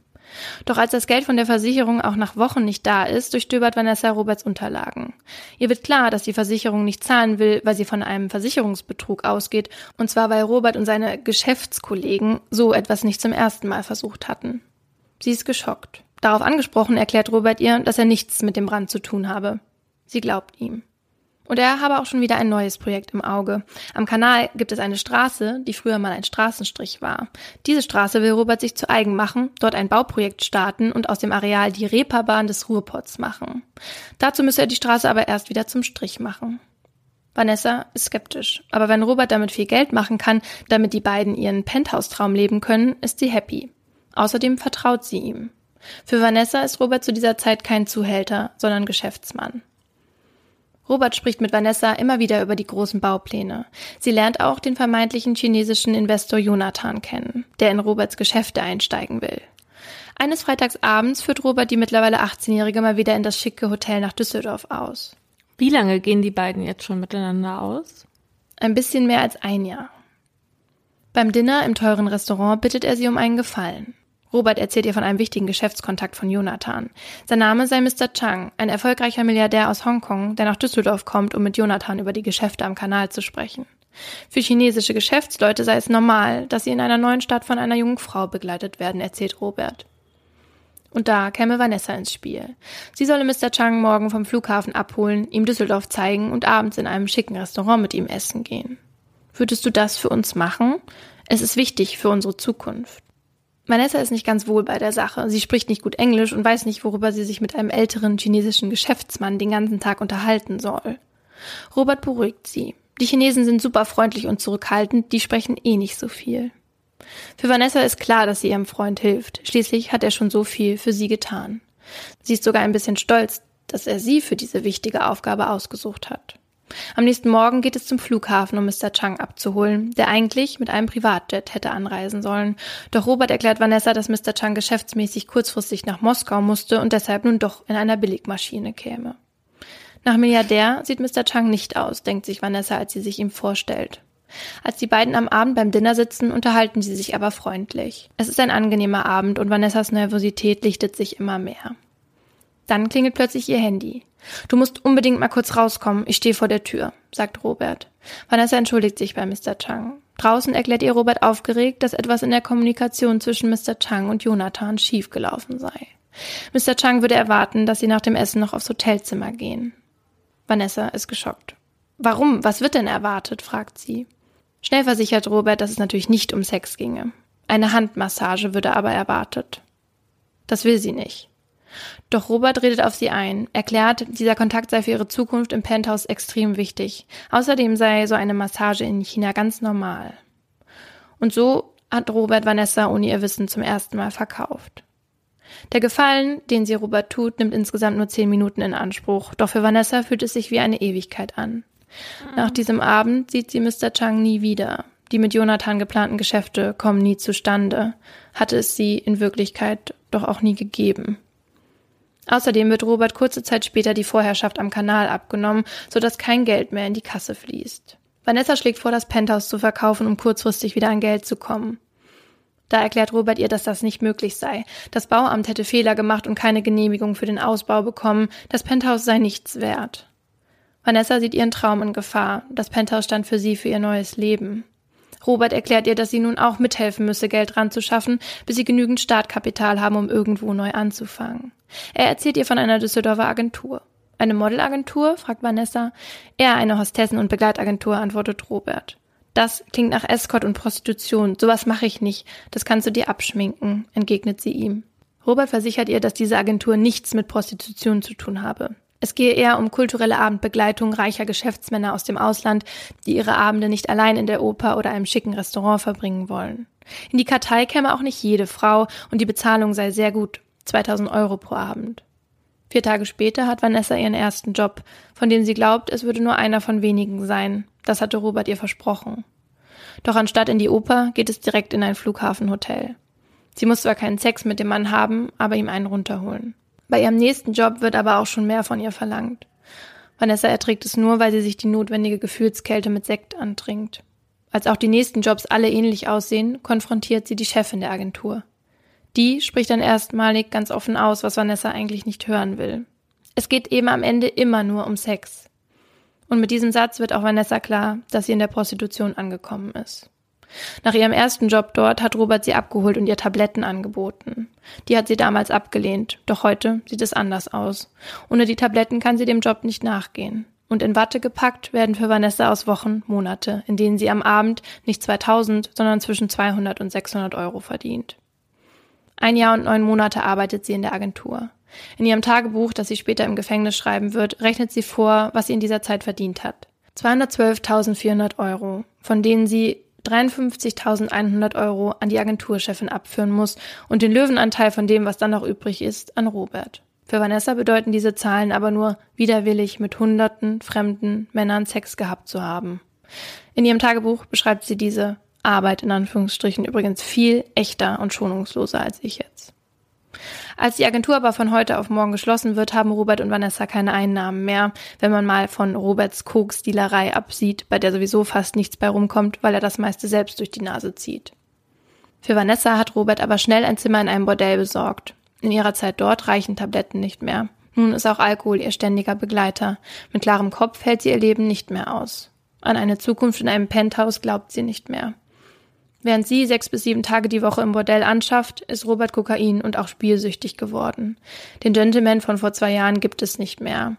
Doch als das Geld von der Versicherung auch nach Wochen nicht da ist, durchstöbert Vanessa Roberts Unterlagen. Ihr wird klar, dass die Versicherung nicht zahlen will, weil sie von einem Versicherungsbetrug ausgeht, und zwar weil Robert und seine Geschäftskollegen so etwas nicht zum ersten Mal versucht hatten. Sie ist geschockt. Darauf angesprochen erklärt Robert ihr, dass er nichts mit dem Brand zu tun habe. Sie glaubt ihm. Und er habe auch schon wieder ein neues Projekt im Auge. Am Kanal gibt es eine Straße, die früher mal ein Straßenstrich war. Diese Straße will Robert sich zu eigen machen, dort ein Bauprojekt starten und aus dem Areal die Reeperbahn des Ruhrpots machen. Dazu müsse er die Straße aber erst wieder zum Strich machen. Vanessa ist skeptisch, aber wenn Robert damit viel Geld machen kann, damit die beiden ihren Penthouse-Traum leben können, ist sie happy. Außerdem vertraut sie ihm. Für Vanessa ist Robert zu dieser Zeit kein Zuhälter, sondern Geschäftsmann. Robert spricht mit Vanessa immer wieder über die großen Baupläne. Sie lernt auch den vermeintlichen chinesischen Investor Jonathan kennen, der in Roberts Geschäfte einsteigen will. Eines Freitagsabends führt Robert die mittlerweile 18-Jährige mal wieder in das schicke Hotel nach Düsseldorf aus. Wie lange gehen die beiden jetzt schon miteinander aus? Ein bisschen mehr als ein Jahr. Beim Dinner im teuren Restaurant bittet er sie um einen Gefallen. Robert erzählt ihr von einem wichtigen Geschäftskontakt von Jonathan. Sein Name sei Mr. Chang, ein erfolgreicher Milliardär aus Hongkong, der nach Düsseldorf kommt, um mit Jonathan über die Geschäfte am Kanal zu sprechen. Für chinesische Geschäftsleute sei es normal, dass sie in einer neuen Stadt von einer jungen Frau begleitet werden, erzählt Robert. Und da käme Vanessa ins Spiel. Sie solle Mr. Chang morgen vom Flughafen abholen, ihm Düsseldorf zeigen und abends in einem schicken Restaurant mit ihm essen gehen. Würdest du das für uns machen? Es ist wichtig für unsere Zukunft. Vanessa ist nicht ganz wohl bei der Sache. Sie spricht nicht gut Englisch und weiß nicht, worüber sie sich mit einem älteren chinesischen Geschäftsmann den ganzen Tag unterhalten soll. Robert beruhigt sie. Die Chinesen sind super freundlich und zurückhaltend, die sprechen eh nicht so viel. Für Vanessa ist klar, dass sie ihrem Freund hilft. Schließlich hat er schon so viel für sie getan. Sie ist sogar ein bisschen stolz, dass er sie für diese wichtige Aufgabe ausgesucht hat. Am nächsten Morgen geht es zum Flughafen, um Mr. Chang abzuholen, der eigentlich mit einem Privatjet hätte anreisen sollen. Doch Robert erklärt Vanessa, dass Mr. Chang geschäftsmäßig kurzfristig nach Moskau musste und deshalb nun doch in einer Billigmaschine käme. Nach Milliardär sieht Mr. Chang nicht aus, denkt sich Vanessa, als sie sich ihm vorstellt. Als die beiden am Abend beim Dinner sitzen, unterhalten sie sich aber freundlich. Es ist ein angenehmer Abend und Vanessas Nervosität lichtet sich immer mehr. Dann klingelt plötzlich ihr Handy. Du musst unbedingt mal kurz rauskommen, ich stehe vor der Tür, sagt Robert. Vanessa entschuldigt sich bei Mr. Chang. Draußen erklärt ihr Robert aufgeregt, dass etwas in der Kommunikation zwischen Mr. Chang und Jonathan schiefgelaufen sei. Mr. Chang würde erwarten, dass sie nach dem Essen noch aufs Hotelzimmer gehen. Vanessa ist geschockt. Warum? Was wird denn erwartet? fragt sie. Schnell versichert Robert, dass es natürlich nicht um Sex ginge. Eine Handmassage würde aber erwartet. Das will sie nicht. Doch Robert redet auf sie ein, erklärt, dieser Kontakt sei für ihre Zukunft im Penthouse extrem wichtig. Außerdem sei so eine Massage in China ganz normal. Und so hat Robert Vanessa ohne ihr Wissen zum ersten Mal verkauft. Der Gefallen, den sie Robert tut, nimmt insgesamt nur zehn Minuten in Anspruch, doch für Vanessa fühlt es sich wie eine Ewigkeit an. Nach diesem Abend sieht sie Mr. Chang nie wieder. Die mit Jonathan geplanten Geschäfte kommen nie zustande, hatte es sie in Wirklichkeit doch auch nie gegeben. Außerdem wird Robert kurze Zeit später die Vorherrschaft am Kanal abgenommen, sodass kein Geld mehr in die Kasse fließt. Vanessa schlägt vor, das Penthouse zu verkaufen, um kurzfristig wieder an Geld zu kommen. Da erklärt Robert ihr, dass das nicht möglich sei. Das Bauamt hätte Fehler gemacht und keine Genehmigung für den Ausbau bekommen. Das Penthouse sei nichts wert. Vanessa sieht ihren Traum in Gefahr. Das Penthouse stand für sie für ihr neues Leben. Robert erklärt ihr, dass sie nun auch mithelfen müsse, Geld ranzuschaffen, bis sie genügend Startkapital haben, um irgendwo neu anzufangen. Er erzählt ihr von einer Düsseldorfer Agentur. Eine Modelagentur? fragt Vanessa. Eher eine Hostessen- und Begleitagentur, antwortet Robert. Das klingt nach Escort und Prostitution. Sowas mache ich nicht. Das kannst du dir abschminken, entgegnet sie ihm. Robert versichert ihr, dass diese Agentur nichts mit Prostitution zu tun habe. Es gehe eher um kulturelle Abendbegleitung reicher Geschäftsmänner aus dem Ausland, die ihre Abende nicht allein in der Oper oder einem schicken Restaurant verbringen wollen. In die Kartei käme auch nicht jede Frau und die Bezahlung sei sehr gut, 2000 Euro pro Abend. Vier Tage später hat Vanessa ihren ersten Job, von dem sie glaubt, es würde nur einer von wenigen sein. Das hatte Robert ihr versprochen. Doch anstatt in die Oper geht es direkt in ein Flughafenhotel. Sie muss zwar keinen Sex mit dem Mann haben, aber ihm einen runterholen. Bei ihrem nächsten Job wird aber auch schon mehr von ihr verlangt. Vanessa erträgt es nur, weil sie sich die notwendige Gefühlskälte mit Sekt antrinkt. Als auch die nächsten Jobs alle ähnlich aussehen, konfrontiert sie die Chefin der Agentur. Die spricht dann erstmalig ganz offen aus, was Vanessa eigentlich nicht hören will. Es geht eben am Ende immer nur um Sex. Und mit diesem Satz wird auch Vanessa klar, dass sie in der Prostitution angekommen ist. Nach ihrem ersten Job dort hat Robert sie abgeholt und ihr Tabletten angeboten. Die hat sie damals abgelehnt, doch heute sieht es anders aus. Ohne die Tabletten kann sie dem Job nicht nachgehen. Und in Watte gepackt werden für Vanessa aus Wochen Monate, in denen sie am Abend nicht 2000, sondern zwischen 200 und 600 Euro verdient. Ein Jahr und neun Monate arbeitet sie in der Agentur. In ihrem Tagebuch, das sie später im Gefängnis schreiben wird, rechnet sie vor, was sie in dieser Zeit verdient hat. 212.400 Euro, von denen sie 53.100 Euro an die Agenturchefin abführen muss und den Löwenanteil von dem, was dann noch übrig ist, an Robert. Für Vanessa bedeuten diese Zahlen aber nur, widerwillig mit hunderten fremden Männern Sex gehabt zu haben. In ihrem Tagebuch beschreibt sie diese Arbeit in Anführungsstrichen übrigens viel echter und schonungsloser als ich jetzt. Als die Agentur aber von heute auf morgen geschlossen wird, haben Robert und Vanessa keine Einnahmen mehr, wenn man mal von Roberts Koksdealerei absieht, bei der sowieso fast nichts bei rumkommt, weil er das meiste selbst durch die Nase zieht. Für Vanessa hat Robert aber schnell ein Zimmer in einem Bordell besorgt. In ihrer Zeit dort reichen Tabletten nicht mehr. Nun ist auch Alkohol ihr ständiger Begleiter. Mit klarem Kopf hält sie ihr Leben nicht mehr aus. An eine Zukunft in einem Penthouse glaubt sie nicht mehr. Während sie sechs bis sieben Tage die Woche im Bordell anschafft, ist Robert Kokain und auch spielsüchtig geworden. Den Gentleman von vor zwei Jahren gibt es nicht mehr.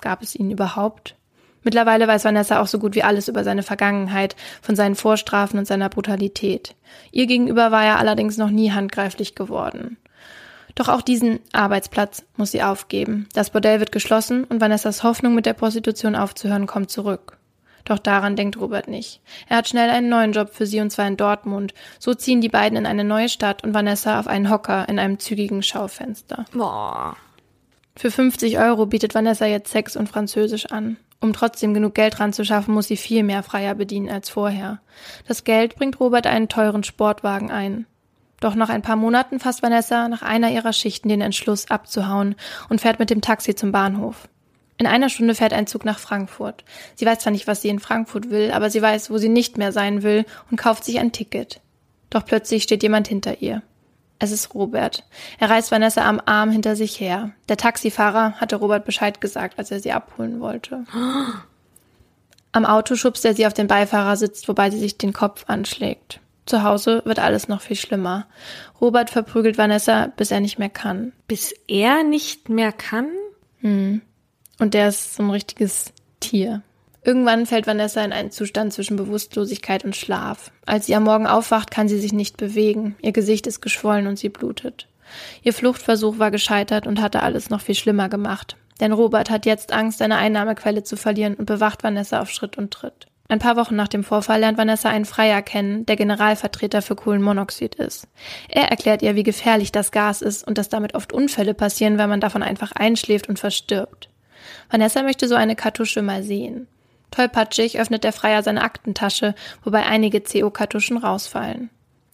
Gab es ihn überhaupt? Mittlerweile weiß Vanessa auch so gut wie alles über seine Vergangenheit, von seinen Vorstrafen und seiner Brutalität. Ihr gegenüber war er allerdings noch nie handgreiflich geworden. Doch auch diesen Arbeitsplatz muss sie aufgeben. Das Bordell wird geschlossen und Vanessas Hoffnung, mit der Prostitution aufzuhören, kommt zurück. Doch daran denkt Robert nicht. Er hat schnell einen neuen Job für sie und zwar in Dortmund. So ziehen die beiden in eine neue Stadt und Vanessa auf einen Hocker in einem zügigen Schaufenster. Boah. Für 50 Euro bietet Vanessa jetzt Sex und Französisch an. Um trotzdem genug Geld ranzuschaffen, muss sie viel mehr Freier bedienen als vorher. Das Geld bringt Robert einen teuren Sportwagen ein. Doch nach ein paar Monaten fasst Vanessa nach einer ihrer Schichten den Entschluss abzuhauen und fährt mit dem Taxi zum Bahnhof. In einer Stunde fährt ein Zug nach Frankfurt. Sie weiß zwar nicht, was sie in Frankfurt will, aber sie weiß, wo sie nicht mehr sein will und kauft sich ein Ticket. Doch plötzlich steht jemand hinter ihr. Es ist Robert. Er reißt Vanessa am Arm hinter sich her. Der Taxifahrer hatte Robert Bescheid gesagt, als er sie abholen wollte. Am Auto schubst er sie auf den Beifahrersitz, wobei sie sich den Kopf anschlägt. Zu Hause wird alles noch viel schlimmer. Robert verprügelt Vanessa, bis er nicht mehr kann. Bis er nicht mehr kann? Hm. Und der ist so ein richtiges Tier. Irgendwann fällt Vanessa in einen Zustand zwischen Bewusstlosigkeit und Schlaf. Als sie am Morgen aufwacht, kann sie sich nicht bewegen. Ihr Gesicht ist geschwollen und sie blutet. Ihr Fluchtversuch war gescheitert und hatte alles noch viel schlimmer gemacht. Denn Robert hat jetzt Angst, seine Einnahmequelle zu verlieren und bewacht Vanessa auf Schritt und Tritt. Ein paar Wochen nach dem Vorfall lernt Vanessa einen Freier kennen, der Generalvertreter für Kohlenmonoxid ist. Er erklärt ihr, wie gefährlich das Gas ist und dass damit oft Unfälle passieren, weil man davon einfach einschläft und verstirbt. Vanessa möchte so eine Kartusche mal sehen. Tollpatschig öffnet der Freier seine Aktentasche, wobei einige CO-Kartuschen rausfallen.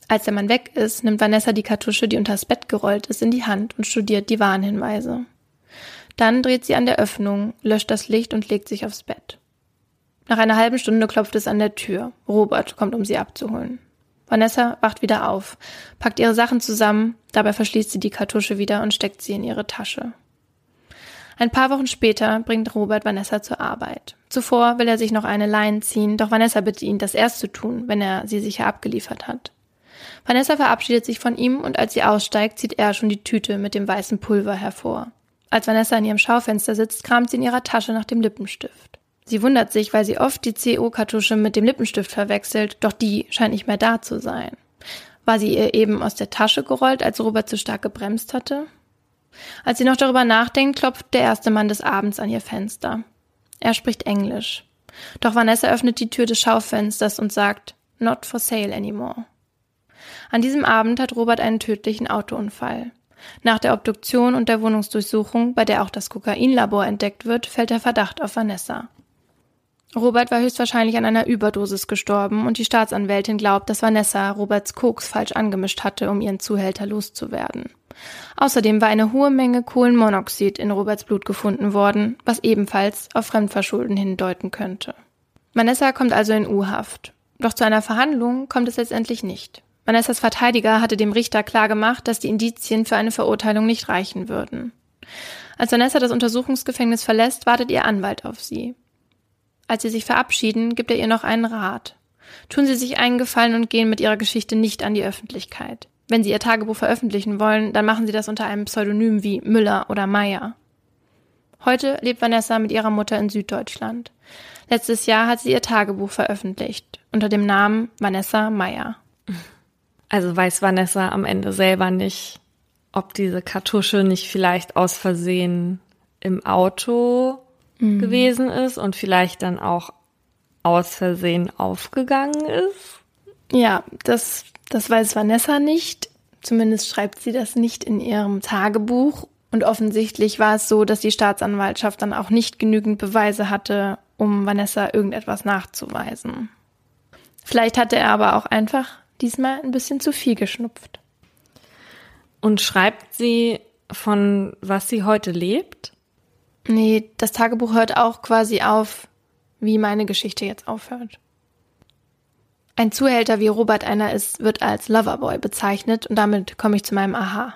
Als der Mann weg ist, nimmt Vanessa die Kartusche, die unters Bett gerollt ist, in die Hand und studiert die Warnhinweise. Dann dreht sie an der Öffnung, löscht das Licht und legt sich aufs Bett. Nach einer halben Stunde klopft es an der Tür. Robert kommt, um sie abzuholen. Vanessa wacht wieder auf, packt ihre Sachen zusammen, dabei verschließt sie die Kartusche wieder und steckt sie in ihre Tasche. Ein paar Wochen später bringt Robert Vanessa zur Arbeit. Zuvor will er sich noch eine Leine ziehen, doch Vanessa bittet ihn, das erst zu tun, wenn er sie sicher abgeliefert hat. Vanessa verabschiedet sich von ihm und als sie aussteigt, zieht er schon die Tüte mit dem weißen Pulver hervor. Als Vanessa an ihrem Schaufenster sitzt, kramt sie in ihrer Tasche nach dem Lippenstift. Sie wundert sich, weil sie oft die CO-Kartusche mit dem Lippenstift verwechselt, doch die scheint nicht mehr da zu sein. War sie ihr eben aus der Tasche gerollt, als Robert zu stark gebremst hatte? Als sie noch darüber nachdenkt, klopft der erste Mann des Abends an ihr Fenster. Er spricht Englisch. Doch Vanessa öffnet die Tür des Schaufensters und sagt, Not for sale anymore. An diesem Abend hat Robert einen tödlichen Autounfall. Nach der Obduktion und der Wohnungsdurchsuchung, bei der auch das Kokainlabor entdeckt wird, fällt der Verdacht auf Vanessa. Robert war höchstwahrscheinlich an einer Überdosis gestorben und die Staatsanwältin glaubt, dass Vanessa Roberts Koks falsch angemischt hatte, um ihren Zuhälter loszuwerden. Außerdem war eine hohe Menge Kohlenmonoxid in Roberts Blut gefunden worden, was ebenfalls auf Fremdverschulden hindeuten könnte. Vanessa kommt also in U-Haft. Doch zu einer Verhandlung kommt es letztendlich nicht. Vanessas Verteidiger hatte dem Richter klargemacht, dass die Indizien für eine Verurteilung nicht reichen würden. Als Vanessa das Untersuchungsgefängnis verlässt, wartet ihr Anwalt auf sie. Als sie sich verabschieden, gibt er ihr noch einen Rat. Tun Sie sich einen Gefallen und gehen mit Ihrer Geschichte nicht an die Öffentlichkeit. Wenn Sie Ihr Tagebuch veröffentlichen wollen, dann machen Sie das unter einem Pseudonym wie Müller oder Meyer. Heute lebt Vanessa mit ihrer Mutter in Süddeutschland. Letztes Jahr hat sie ihr Tagebuch veröffentlicht unter dem Namen Vanessa Meyer. Also weiß Vanessa am Ende selber nicht, ob diese Kartusche nicht vielleicht aus Versehen im Auto mhm. gewesen ist und vielleicht dann auch aus Versehen aufgegangen ist. Ja, das, das weiß Vanessa nicht. Zumindest schreibt sie das nicht in ihrem Tagebuch. Und offensichtlich war es so, dass die Staatsanwaltschaft dann auch nicht genügend Beweise hatte, um Vanessa irgendetwas nachzuweisen. Vielleicht hatte er aber auch einfach diesmal ein bisschen zu viel geschnupft. Und schreibt sie von was sie heute lebt? Nee, das Tagebuch hört auch quasi auf, wie meine Geschichte jetzt aufhört. Ein Zuhälter, wie Robert einer ist, wird als Loverboy bezeichnet und damit komme ich zu meinem Aha.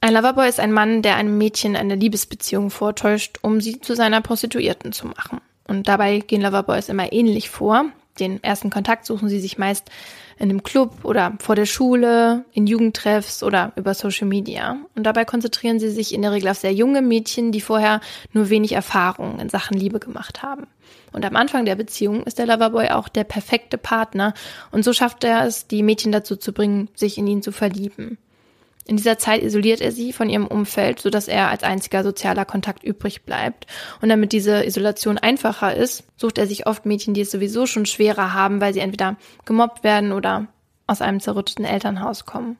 Ein Loverboy ist ein Mann, der einem Mädchen eine Liebesbeziehung vortäuscht, um sie zu seiner Prostituierten zu machen. Und dabei gehen Loverboys immer ähnlich vor. Den ersten Kontakt suchen sie sich meist in einem Club oder vor der Schule, in Jugendtreffs oder über Social Media. Und dabei konzentrieren sie sich in der Regel auf sehr junge Mädchen, die vorher nur wenig Erfahrung in Sachen Liebe gemacht haben. Und am Anfang der Beziehung ist der Loverboy auch der perfekte Partner und so schafft er es, die Mädchen dazu zu bringen, sich in ihn zu verlieben. In dieser Zeit isoliert er sie von ihrem Umfeld, sodass er als einziger sozialer Kontakt übrig bleibt. Und damit diese Isolation einfacher ist, sucht er sich oft Mädchen, die es sowieso schon schwerer haben, weil sie entweder gemobbt werden oder aus einem zerrütteten Elternhaus kommen.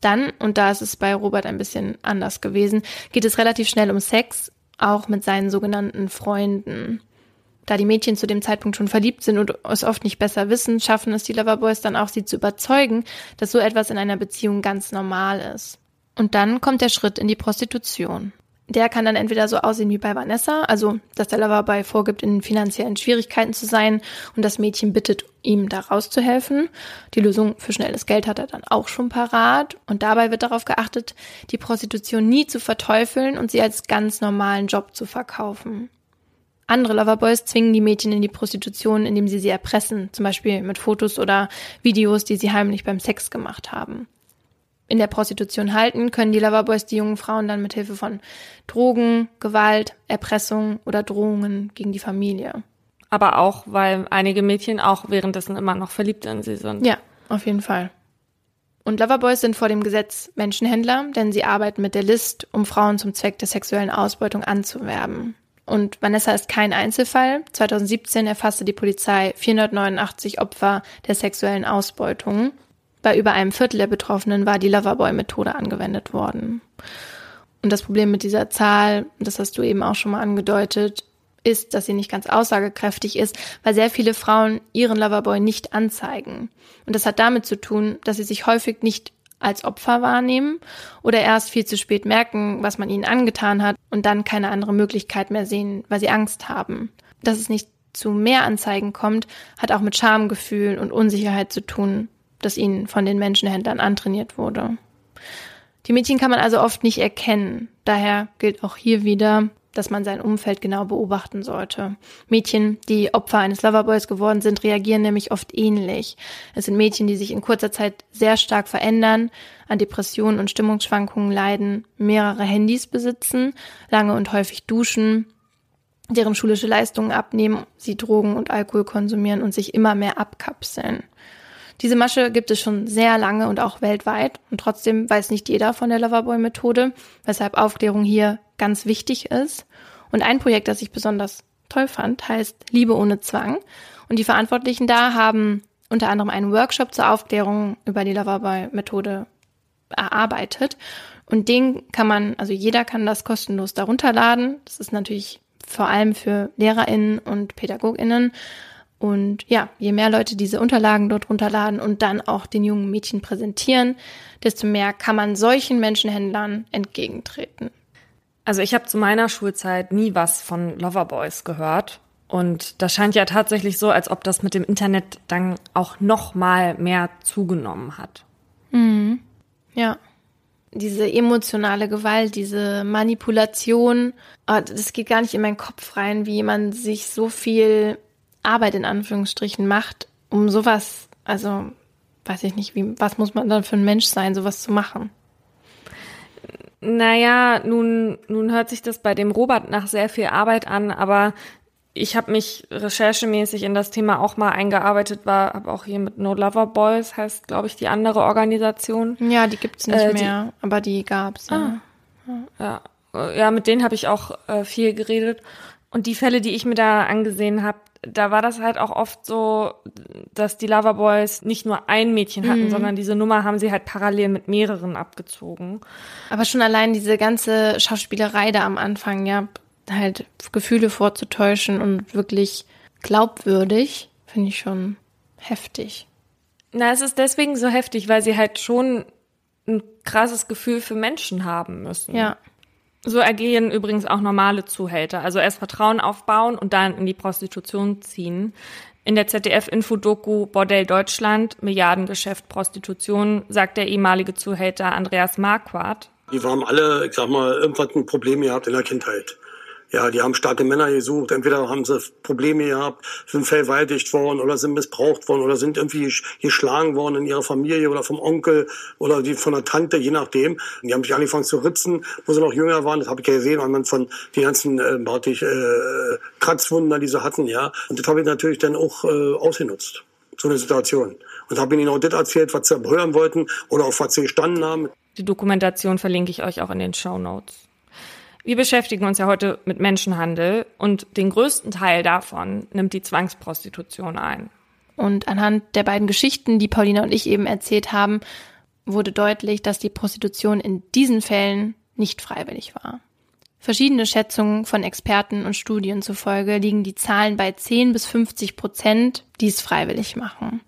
Dann, und da ist es bei Robert ein bisschen anders gewesen, geht es relativ schnell um Sex, auch mit seinen sogenannten Freunden. Da die Mädchen zu dem Zeitpunkt schon verliebt sind und es oft nicht besser wissen, schaffen es die Loverboys dann auch, sie zu überzeugen, dass so etwas in einer Beziehung ganz normal ist. Und dann kommt der Schritt in die Prostitution. Der kann dann entweder so aussehen wie bei Vanessa, also dass der Loverboy vorgibt, in finanziellen Schwierigkeiten zu sein und das Mädchen bittet, ihm da rauszuhelfen. Die Lösung für schnelles Geld hat er dann auch schon parat. Und dabei wird darauf geachtet, die Prostitution nie zu verteufeln und sie als ganz normalen Job zu verkaufen. Andere Loverboys zwingen die Mädchen in die Prostitution, indem sie sie erpressen, zum Beispiel mit Fotos oder Videos, die sie heimlich beim Sex gemacht haben. In der Prostitution halten können die Loverboys die jungen Frauen dann mit Hilfe von Drogen, Gewalt, Erpressung oder Drohungen gegen die Familie. Aber auch, weil einige Mädchen auch währenddessen immer noch verliebt in sie sind. Ja, auf jeden Fall. Und Loverboys sind vor dem Gesetz Menschenhändler, denn sie arbeiten mit der List, um Frauen zum Zweck der sexuellen Ausbeutung anzuwerben. Und Vanessa ist kein Einzelfall. 2017 erfasste die Polizei 489 Opfer der sexuellen Ausbeutung. Bei über einem Viertel der Betroffenen war die Loverboy-Methode angewendet worden. Und das Problem mit dieser Zahl, das hast du eben auch schon mal angedeutet, ist, dass sie nicht ganz aussagekräftig ist, weil sehr viele Frauen ihren Loverboy nicht anzeigen. Und das hat damit zu tun, dass sie sich häufig nicht als Opfer wahrnehmen oder erst viel zu spät merken, was man ihnen angetan hat und dann keine andere Möglichkeit mehr sehen, weil sie Angst haben. Dass es nicht zu mehr Anzeigen kommt, hat auch mit Schamgefühl und Unsicherheit zu tun, das ihnen von den Menschenhändlern antrainiert wurde. Die Mädchen kann man also oft nicht erkennen. Daher gilt auch hier wieder, dass man sein Umfeld genau beobachten sollte. Mädchen, die Opfer eines Loverboys geworden sind, reagieren nämlich oft ähnlich. Es sind Mädchen, die sich in kurzer Zeit sehr stark verändern, an Depressionen und Stimmungsschwankungen leiden, mehrere Handys besitzen, lange und häufig duschen, deren schulische Leistungen abnehmen, sie Drogen und Alkohol konsumieren und sich immer mehr abkapseln. Diese Masche gibt es schon sehr lange und auch weltweit und trotzdem weiß nicht jeder von der Loverboy-Methode, weshalb Aufklärung hier ganz wichtig ist. Und ein Projekt, das ich besonders toll fand, heißt Liebe ohne Zwang. Und die Verantwortlichen da haben unter anderem einen Workshop zur Aufklärung über die Loverboy-Methode erarbeitet. Und den kann man, also jeder kann das kostenlos darunter laden. Das ist natürlich vor allem für LehrerInnen und PädagogInnen. Und ja, je mehr Leute diese Unterlagen dort runterladen und dann auch den jungen Mädchen präsentieren, desto mehr kann man solchen Menschenhändlern entgegentreten. Also ich habe zu meiner Schulzeit nie was von Loverboys gehört. Und das scheint ja tatsächlich so, als ob das mit dem Internet dann auch noch mal mehr zugenommen hat. Mhm. Ja. Diese emotionale Gewalt, diese Manipulation, ah, das geht gar nicht in meinen Kopf rein, wie jemand sich so viel Arbeit in Anführungsstrichen macht, um sowas, also weiß ich nicht, wie, was muss man dann für ein Mensch sein, sowas zu machen? Naja, nun, nun hört sich das bei dem Robert nach sehr viel Arbeit an, aber ich habe mich recherchemäßig in das Thema auch mal eingearbeitet, war habe auch hier mit No Lover Boys, heißt, glaube ich, die andere Organisation. Ja, die gibt's nicht äh, mehr, aber die gab's. Ja, ah. ja. ja, mit denen habe ich auch äh, viel geredet. Und die Fälle, die ich mir da angesehen habe, da war das halt auch oft so, dass die Loverboys nicht nur ein Mädchen hatten, mhm. sondern diese Nummer haben sie halt parallel mit mehreren abgezogen. Aber schon allein diese ganze Schauspielerei da am Anfang, ja, halt Gefühle vorzutäuschen und wirklich glaubwürdig, finde ich schon heftig. Na, es ist deswegen so heftig, weil sie halt schon ein krasses Gefühl für Menschen haben müssen. Ja. So agieren übrigens auch normale Zuhälter. Also erst Vertrauen aufbauen und dann in die Prostitution ziehen. In der ZDF-Infodoku Bordell Deutschland, Milliardengeschäft Prostitution, sagt der ehemalige Zuhälter Andreas Marquardt. Die haben alle, ich sag mal, irgendwas ein Problem gehabt in der Kindheit. Ja, die haben starke Männer gesucht. Entweder haben sie Probleme gehabt, sind vergewaltigt worden oder sind missbraucht worden oder sind irgendwie geschlagen worden in ihrer Familie oder vom Onkel oder die von der Tante, je nachdem. Und die haben sich angefangen zu ritzen, wo sie noch jünger waren. Das habe ich ja gesehen, anhand von den ganzen äh, ich, äh, Kratzwunden, die sie hatten. ja. Und das habe ich natürlich dann auch äh, ausgenutzt, so eine Situation. Und habe ihnen auch das erzählt, was sie hören wollten oder auf was sie gestanden haben. Die Dokumentation verlinke ich euch auch in den Show Notes. Wir beschäftigen uns ja heute mit Menschenhandel und den größten Teil davon nimmt die Zwangsprostitution ein. Und anhand der beiden Geschichten, die Paulina und ich eben erzählt haben, wurde deutlich, dass die Prostitution in diesen Fällen nicht freiwillig war. Verschiedene Schätzungen von Experten und Studien zufolge liegen die Zahlen bei 10 bis 50 Prozent, die es freiwillig machen.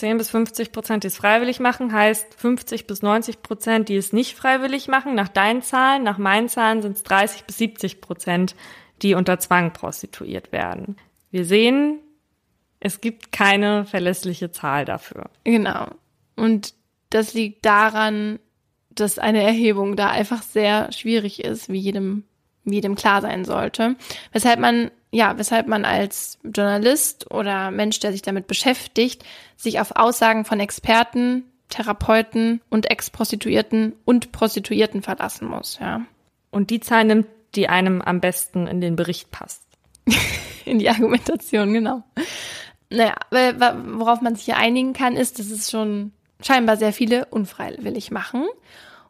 10 bis 50 Prozent, die es freiwillig machen, heißt 50 bis 90 Prozent, die es nicht freiwillig machen. Nach deinen Zahlen, nach meinen Zahlen sind es 30 bis 70 Prozent, die unter Zwang prostituiert werden. Wir sehen, es gibt keine verlässliche Zahl dafür. Genau. Und das liegt daran, dass eine Erhebung da einfach sehr schwierig ist, wie jedem, wie jedem klar sein sollte. Weshalb man ja, weshalb man als Journalist oder Mensch, der sich damit beschäftigt, sich auf Aussagen von Experten, Therapeuten und Ex-Prostituierten und Prostituierten verlassen muss, ja. Und die Zahl nimmt, die einem am besten in den Bericht passt. in die Argumentation, genau. Naja, worauf man sich hier einigen kann, ist, dass es schon scheinbar sehr viele unfreiwillig machen.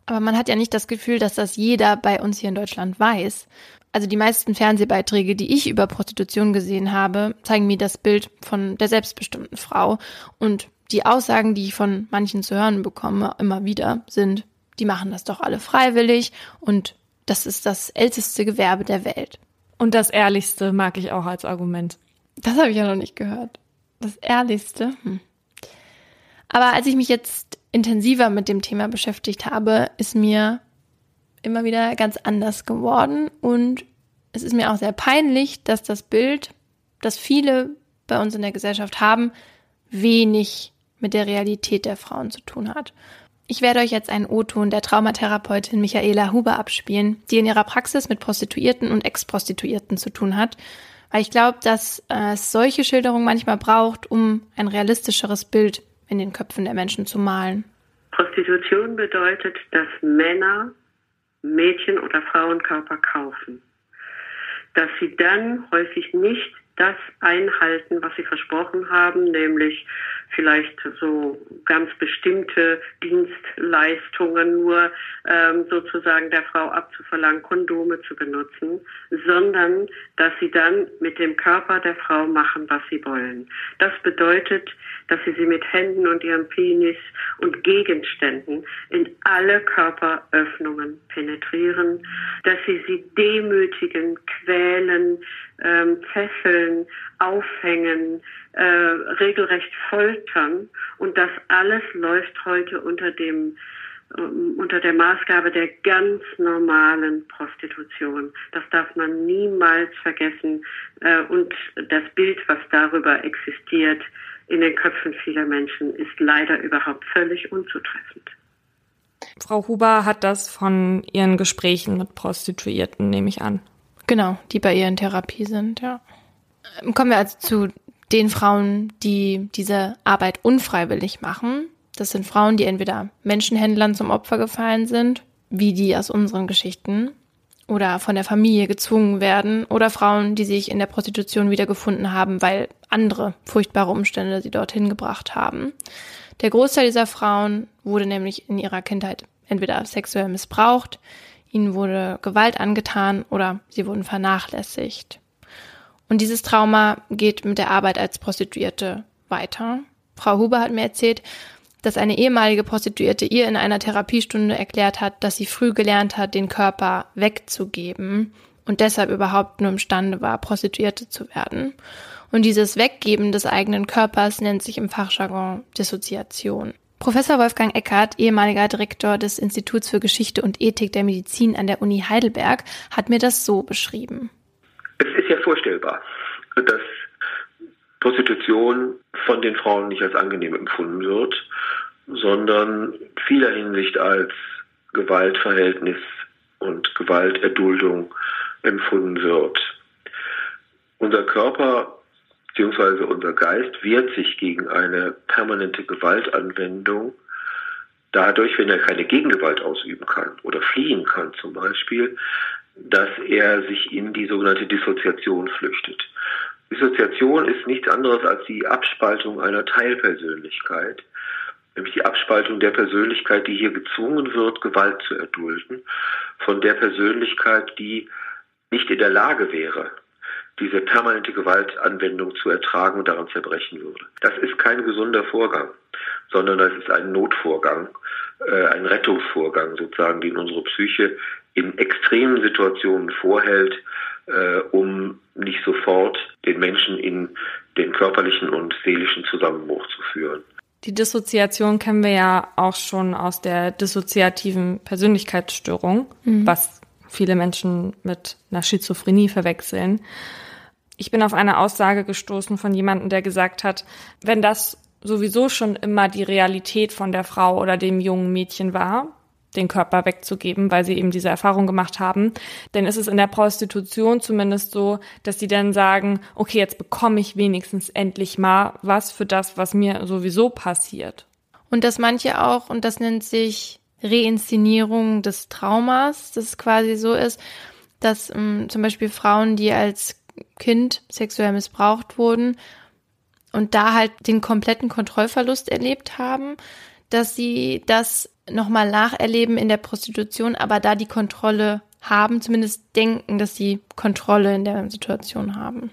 Aber man hat ja nicht das Gefühl, dass das jeder bei uns hier in Deutschland weiß also die meisten Fernsehbeiträge, die ich über Prostitution gesehen habe, zeigen mir das Bild von der selbstbestimmten Frau. Und die Aussagen, die ich von manchen zu hören bekomme, immer wieder, sind, die machen das doch alle freiwillig und das ist das älteste Gewerbe der Welt. Und das Ehrlichste mag ich auch als Argument. Das habe ich ja noch nicht gehört. Das Ehrlichste. Hm. Aber als ich mich jetzt intensiver mit dem Thema beschäftigt habe, ist mir immer wieder ganz anders geworden und es ist mir auch sehr peinlich, dass das Bild, das viele bei uns in der Gesellschaft haben, wenig mit der Realität der Frauen zu tun hat. Ich werde euch jetzt einen O-Ton der Traumatherapeutin Michaela Huber abspielen, die in ihrer Praxis mit Prostituierten und Ex-Prostituierten zu tun hat, weil ich glaube, dass es solche Schilderungen manchmal braucht, um ein realistischeres Bild in den Köpfen der Menschen zu malen. Prostitution bedeutet, dass Männer Mädchen- oder Frauenkörper kaufen. Dass sie dann häufig nicht das einhalten, was sie versprochen haben, nämlich vielleicht so ganz bestimmte Dienstleistungen nur ähm, sozusagen der Frau abzuverlangen, Kondome zu benutzen, sondern dass sie dann mit dem Körper der Frau machen, was sie wollen. Das bedeutet, dass sie sie mit Händen und ihrem Penis und Gegenständen in alle Körperöffnungen penetrieren, dass sie sie demütigen, quälen, ähm, fesseln, aufhängen, äh, regelrecht foltern. Und das alles läuft heute unter dem ähm, unter der Maßgabe der ganz normalen Prostitution. Das darf man niemals vergessen. Äh, und das Bild, was darüber existiert in den Köpfen vieler Menschen, ist leider überhaupt völlig unzutreffend. Frau Huber hat das von ihren Gesprächen mit Prostituierten, nehme ich an. Genau, die bei ihr in Therapie sind, ja. Kommen wir also zu den Frauen, die diese Arbeit unfreiwillig machen. Das sind Frauen, die entweder Menschenhändlern zum Opfer gefallen sind, wie die aus unseren Geschichten, oder von der Familie gezwungen werden, oder Frauen, die sich in der Prostitution wiedergefunden haben, weil andere furchtbare Umstände sie dorthin gebracht haben. Der Großteil dieser Frauen wurde nämlich in ihrer Kindheit entweder sexuell missbraucht, ihnen wurde Gewalt angetan oder sie wurden vernachlässigt. Und dieses Trauma geht mit der Arbeit als Prostituierte weiter. Frau Huber hat mir erzählt, dass eine ehemalige Prostituierte ihr in einer Therapiestunde erklärt hat, dass sie früh gelernt hat, den Körper wegzugeben und deshalb überhaupt nur imstande war, Prostituierte zu werden. Und dieses Weggeben des eigenen Körpers nennt sich im Fachjargon Dissoziation. Professor Wolfgang Eckert, ehemaliger Direktor des Instituts für Geschichte und Ethik der Medizin an der Uni Heidelberg, hat mir das so beschrieben. Es ist ja vorstellbar, dass Prostitution von den Frauen nicht als angenehm empfunden wird, sondern vieler Hinsicht als Gewaltverhältnis und Gewalterduldung empfunden wird. Unser Körper bzw. unser Geist wehrt sich gegen eine permanente Gewaltanwendung dadurch, wenn er keine Gegengewalt ausüben kann oder fliehen kann zum Beispiel, dass er sich in die sogenannte Dissoziation flüchtet. Dissoziation ist nichts anderes als die Abspaltung einer Teilpersönlichkeit, nämlich die Abspaltung der Persönlichkeit, die hier gezwungen wird, Gewalt zu erdulden, von der Persönlichkeit, die nicht in der Lage wäre, diese permanente Gewaltanwendung zu ertragen und daran zerbrechen würde. Das ist kein gesunder Vorgang, sondern das ist ein Notvorgang, äh, ein Rettungsvorgang sozusagen, den unsere Psyche in extremen Situationen vorhält, äh, um nicht sofort den Menschen in den körperlichen und seelischen Zusammenbruch zu führen. Die Dissoziation kennen wir ja auch schon aus der dissoziativen Persönlichkeitsstörung, mhm. was viele Menschen mit einer Schizophrenie verwechseln. Ich bin auf eine Aussage gestoßen von jemandem, der gesagt hat, wenn das sowieso schon immer die Realität von der Frau oder dem jungen Mädchen war, den Körper wegzugeben, weil sie eben diese Erfahrung gemacht haben. Denn ist es in der Prostitution zumindest so, dass sie dann sagen, okay, jetzt bekomme ich wenigstens endlich mal was für das, was mir sowieso passiert. Und dass manche auch, und das nennt sich Reinszenierung des Traumas, dass es quasi so ist, dass ähm, zum Beispiel Frauen, die als Kind sexuell missbraucht wurden und da halt den kompletten Kontrollverlust erlebt haben, dass sie das nochmal nacherleben in der Prostitution, aber da die Kontrolle haben, zumindest denken, dass sie Kontrolle in der Situation haben.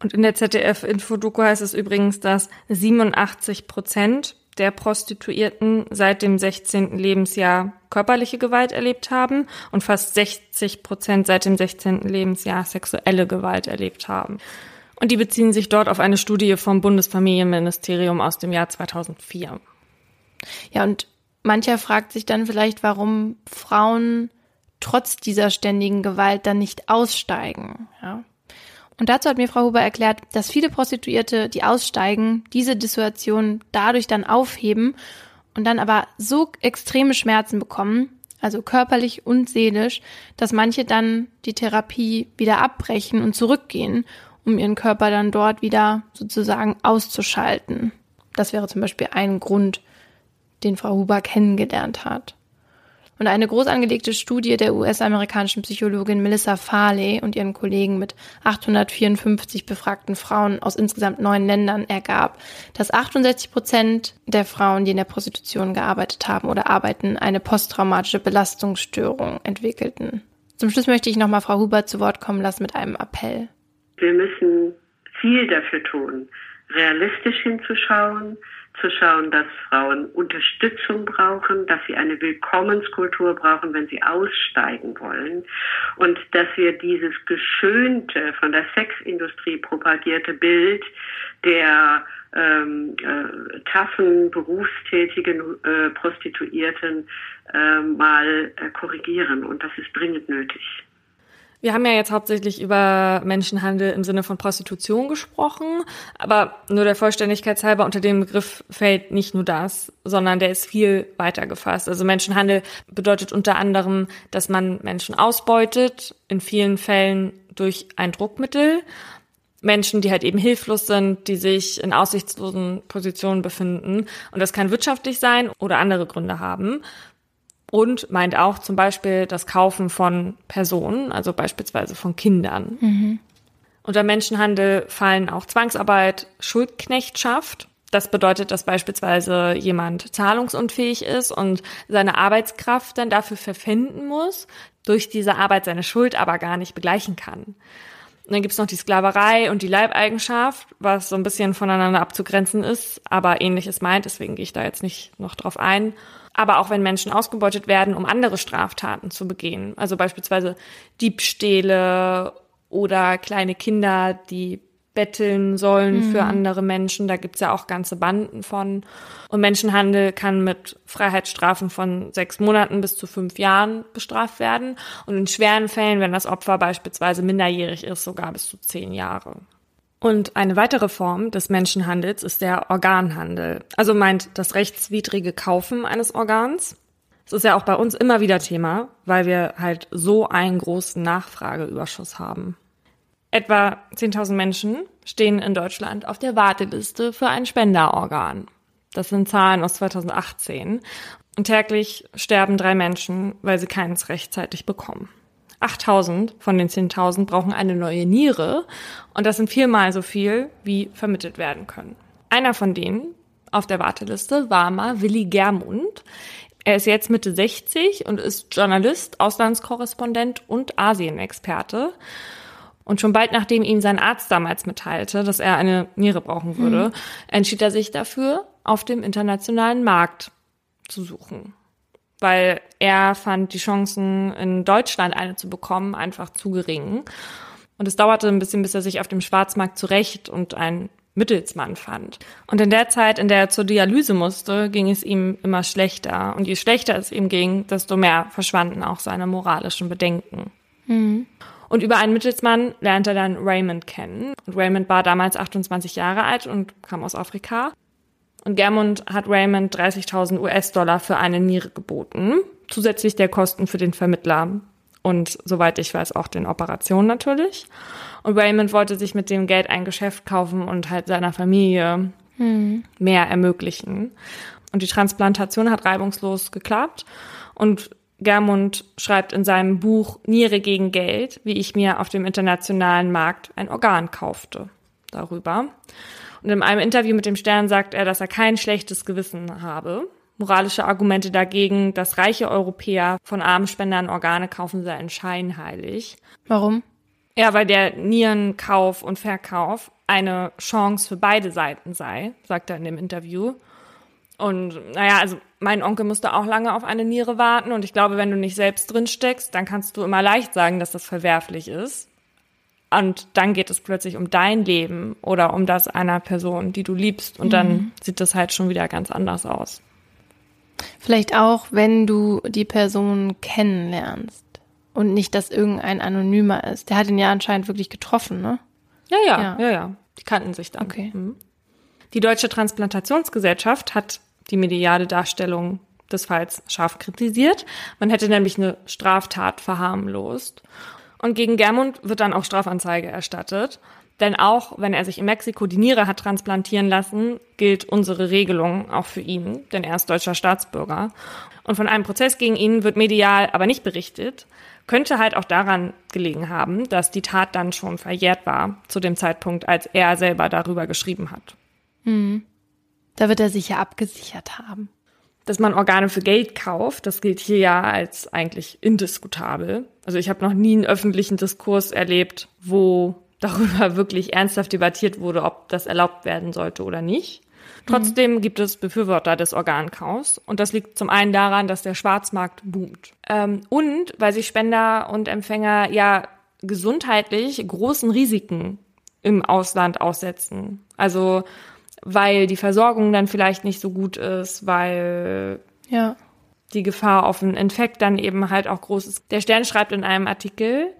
Und in der ZDF-Infodoku heißt es übrigens, dass 87 Prozent der Prostituierten seit dem 16. Lebensjahr körperliche Gewalt erlebt haben und fast 60 Prozent seit dem 16. Lebensjahr sexuelle Gewalt erlebt haben. Und die beziehen sich dort auf eine Studie vom Bundesfamilienministerium aus dem Jahr 2004. Ja, und mancher fragt sich dann vielleicht, warum Frauen trotz dieser ständigen Gewalt dann nicht aussteigen. Ja. Und dazu hat mir Frau Huber erklärt, dass viele Prostituierte, die aussteigen, diese Dissuation dadurch dann aufheben und dann aber so extreme Schmerzen bekommen, also körperlich und seelisch, dass manche dann die Therapie wieder abbrechen und zurückgehen, um ihren Körper dann dort wieder sozusagen auszuschalten. Das wäre zum Beispiel ein Grund, den Frau Huber kennengelernt hat. Und eine groß angelegte Studie der US-amerikanischen Psychologin Melissa Farley und ihren Kollegen mit 854 befragten Frauen aus insgesamt neun Ländern ergab, dass 68 Prozent der Frauen, die in der Prostitution gearbeitet haben oder arbeiten, eine posttraumatische Belastungsstörung entwickelten. Zum Schluss möchte ich nochmal Frau Huber zu Wort kommen lassen mit einem Appell. Wir müssen viel dafür tun, realistisch hinzuschauen, zu schauen, dass Frauen Unterstützung brauchen, dass sie eine Willkommenskultur brauchen, wenn sie aussteigen wollen und dass wir dieses geschönte, von der Sexindustrie propagierte Bild der ähm, äh, taffen, berufstätigen äh, Prostituierten äh, mal äh, korrigieren. Und das ist dringend nötig. Wir haben ja jetzt hauptsächlich über Menschenhandel im Sinne von Prostitution gesprochen, aber nur der Vollständigkeit halber unter dem Begriff fällt nicht nur das, sondern der ist viel weiter gefasst. Also Menschenhandel bedeutet unter anderem, dass man Menschen ausbeutet, in vielen Fällen durch ein Druckmittel. Menschen, die halt eben hilflos sind, die sich in aussichtslosen Positionen befinden. Und das kann wirtschaftlich sein oder andere Gründe haben und meint auch zum Beispiel das Kaufen von Personen, also beispielsweise von Kindern. Mhm. Unter Menschenhandel fallen auch Zwangsarbeit, Schuldknechtschaft. Das bedeutet, dass beispielsweise jemand zahlungsunfähig ist und seine Arbeitskraft dann dafür verpfänden muss, durch diese Arbeit seine Schuld aber gar nicht begleichen kann. Und dann gibt's noch die Sklaverei und die Leibeigenschaft, was so ein bisschen voneinander abzugrenzen ist, aber ähnliches meint, deswegen gehe ich da jetzt nicht noch drauf ein aber auch wenn Menschen ausgebeutet werden, um andere Straftaten zu begehen. Also beispielsweise Diebstähle oder kleine Kinder, die betteln sollen mhm. für andere Menschen. Da gibt's ja auch ganze Banden von. Und Menschenhandel kann mit Freiheitsstrafen von sechs Monaten bis zu fünf Jahren bestraft werden. Und in schweren Fällen, wenn das Opfer beispielsweise minderjährig ist, sogar bis zu zehn Jahre. Und eine weitere Form des Menschenhandels ist der Organhandel. Also meint das rechtswidrige Kaufen eines Organs. Das ist ja auch bei uns immer wieder Thema, weil wir halt so einen großen Nachfrageüberschuss haben. Etwa 10.000 Menschen stehen in Deutschland auf der Warteliste für ein Spenderorgan. Das sind Zahlen aus 2018. Und täglich sterben drei Menschen, weil sie keins rechtzeitig bekommen. 8000 von den 10.000 brauchen eine neue Niere und das sind viermal so viel, wie vermittelt werden können. Einer von denen auf der Warteliste war mal Willi Germund. Er ist jetzt Mitte 60 und ist Journalist, Auslandskorrespondent und Asienexperte. Und schon bald nachdem ihm sein Arzt damals mitteilte, dass er eine Niere brauchen würde, mhm. entschied er sich dafür, auf dem internationalen Markt zu suchen weil er fand die Chancen in Deutschland eine zu bekommen einfach zu gering. Und es dauerte ein bisschen, bis er sich auf dem Schwarzmarkt zurecht und einen Mittelsmann fand. Und in der Zeit, in der er zur Dialyse musste, ging es ihm immer schlechter. Und je schlechter es ihm ging, desto mehr verschwanden auch seine moralischen Bedenken. Mhm. Und über einen Mittelsmann lernte er dann Raymond kennen. Und Raymond war damals 28 Jahre alt und kam aus Afrika. Und Germund hat Raymond 30.000 US-Dollar für eine Niere geboten, zusätzlich der Kosten für den Vermittler und soweit ich weiß auch den Operationen natürlich. Und Raymond wollte sich mit dem Geld ein Geschäft kaufen und halt seiner Familie hm. mehr ermöglichen. Und die Transplantation hat reibungslos geklappt. Und Germund schreibt in seinem Buch Niere gegen Geld, wie ich mir auf dem internationalen Markt ein Organ kaufte, darüber. Und in einem Interview mit dem Stern sagt er, dass er kein schlechtes Gewissen habe. Moralische Argumente dagegen, dass reiche Europäer von armen Spendern Organe kaufen, seien scheinheilig. Warum? Ja, weil der Nierenkauf und Verkauf eine Chance für beide Seiten sei, sagt er in dem Interview. Und naja, also mein Onkel musste auch lange auf eine Niere warten und ich glaube, wenn du nicht selbst drin steckst, dann kannst du immer leicht sagen, dass das verwerflich ist. Und dann geht es plötzlich um dein Leben oder um das einer Person, die du liebst. Und mhm. dann sieht das halt schon wieder ganz anders aus. Vielleicht auch, wenn du die Person kennenlernst und nicht, dass irgendein Anonymer ist. Der hat ihn ja anscheinend wirklich getroffen, ne? Ja, ja, ja, ja. ja. Die kannten sich dann. Okay. Mhm. Die Deutsche Transplantationsgesellschaft hat die mediale Darstellung des Falls scharf kritisiert. Man hätte nämlich eine Straftat verharmlost. Und gegen Germund wird dann auch Strafanzeige erstattet. Denn auch wenn er sich in Mexiko die Niere hat transplantieren lassen, gilt unsere Regelung auch für ihn, denn er ist deutscher Staatsbürger. Und von einem Prozess gegen ihn wird medial aber nicht berichtet. Könnte halt auch daran gelegen haben, dass die Tat dann schon verjährt war, zu dem Zeitpunkt, als er selber darüber geschrieben hat. Mhm. Da wird er sich ja abgesichert haben. Dass man Organe für Geld kauft, das gilt hier ja als eigentlich indiskutabel. Also ich habe noch nie einen öffentlichen Diskurs erlebt, wo darüber wirklich ernsthaft debattiert wurde, ob das erlaubt werden sollte oder nicht. Trotzdem mhm. gibt es Befürworter des Organkaufs und das liegt zum einen daran, dass der Schwarzmarkt boomt ähm, und weil sich Spender und Empfänger ja gesundheitlich großen Risiken im Ausland aussetzen. Also weil die Versorgung dann vielleicht nicht so gut ist, weil Ja. die Gefahr auf einen Infekt dann eben halt auch groß ist. Der Stern schreibt in einem Artikel,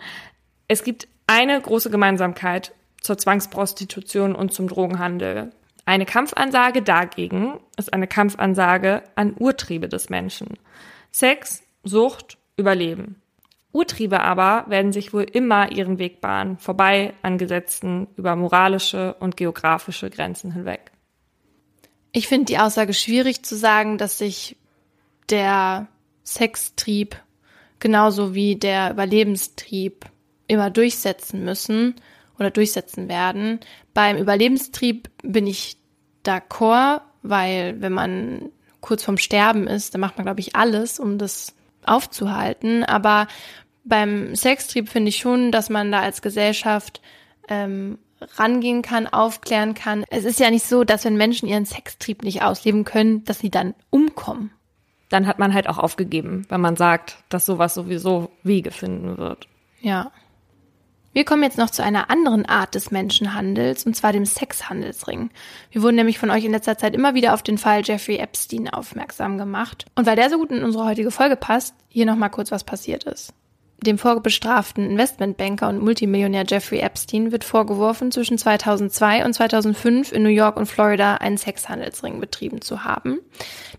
es gibt eine große Gemeinsamkeit zur Zwangsprostitution und zum Drogenhandel. Eine Kampfansage dagegen ist eine Kampfansage an Urtriebe des Menschen. Sex, Sucht, Überleben. Urtriebe aber werden sich wohl immer ihren Weg bahnen, vorbei an Gesetzen über moralische und geografische Grenzen hinweg. Ich finde die Aussage schwierig zu sagen, dass sich der Sextrieb genauso wie der Überlebenstrieb immer durchsetzen müssen oder durchsetzen werden. Beim Überlebenstrieb bin ich d'accord, weil wenn man kurz vorm Sterben ist, dann macht man, glaube ich, alles, um das aufzuhalten. Aber beim Sextrieb finde ich schon, dass man da als Gesellschaft ähm, rangehen kann, aufklären kann. Es ist ja nicht so, dass wenn Menschen ihren Sextrieb nicht ausleben können, dass sie dann umkommen. Dann hat man halt auch aufgegeben, wenn man sagt, dass sowas sowieso Wege finden wird. Ja. Wir kommen jetzt noch zu einer anderen Art des Menschenhandels, und zwar dem Sexhandelsring. Wir wurden nämlich von euch in letzter Zeit immer wieder auf den Fall Jeffrey Epstein aufmerksam gemacht. Und weil der so gut in unsere heutige Folge passt, hier nochmal kurz was passiert ist. Dem vorbestraften Investmentbanker und Multimillionär Jeffrey Epstein wird vorgeworfen, zwischen 2002 und 2005 in New York und Florida einen Sexhandelsring betrieben zu haben.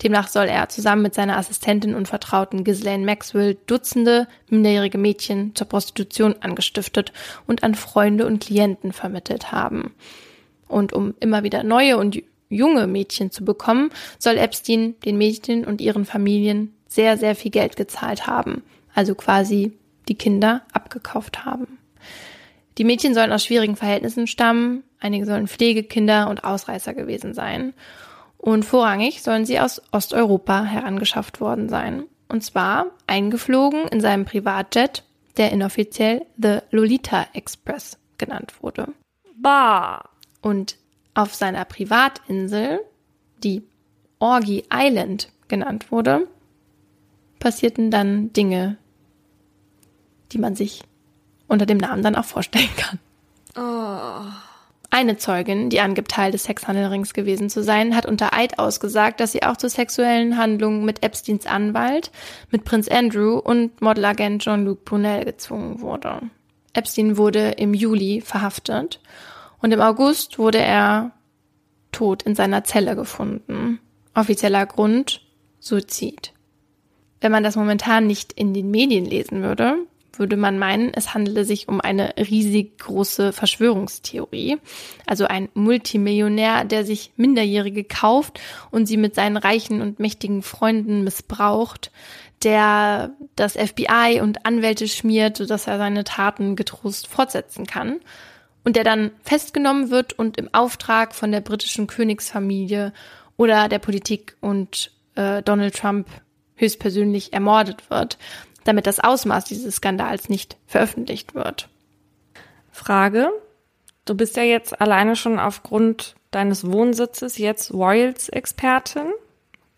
Demnach soll er zusammen mit seiner Assistentin und Vertrauten Ghislaine Maxwell Dutzende minderjährige Mädchen zur Prostitution angestiftet und an Freunde und Klienten vermittelt haben. Und um immer wieder neue und junge Mädchen zu bekommen, soll Epstein den Mädchen und ihren Familien sehr, sehr viel Geld gezahlt haben. Also quasi die Kinder abgekauft haben. Die Mädchen sollen aus schwierigen Verhältnissen stammen, einige sollen Pflegekinder und Ausreißer gewesen sein. Und vorrangig sollen sie aus Osteuropa herangeschafft worden sein. Und zwar eingeflogen in seinem Privatjet, der inoffiziell The Lolita Express genannt wurde. Bah! Und auf seiner Privatinsel, die Orgy Island genannt wurde, passierten dann Dinge, die man sich unter dem Namen dann auch vorstellen kann. Eine Zeugin, die angibt, Teil des Sexhandelrings gewesen zu sein, hat unter Eid ausgesagt, dass sie auch zu sexuellen Handlungen mit Epsteins Anwalt, mit Prinz Andrew und Modelagent Jean-Luc Brunel gezwungen wurde. Epstein wurde im Juli verhaftet und im August wurde er tot in seiner Zelle gefunden. Offizieller Grund Suizid. Wenn man das momentan nicht in den Medien lesen würde, würde man meinen, es handele sich um eine riesig große Verschwörungstheorie. Also ein Multimillionär, der sich Minderjährige kauft und sie mit seinen reichen und mächtigen Freunden missbraucht, der das FBI und Anwälte schmiert, sodass er seine Taten getrost fortsetzen kann. Und der dann festgenommen wird und im Auftrag von der britischen Königsfamilie oder der Politik und äh, Donald Trump höchstpersönlich ermordet wird damit das Ausmaß dieses Skandals nicht veröffentlicht wird. Frage. Du bist ja jetzt alleine schon aufgrund deines Wohnsitzes jetzt Royals-Expertin.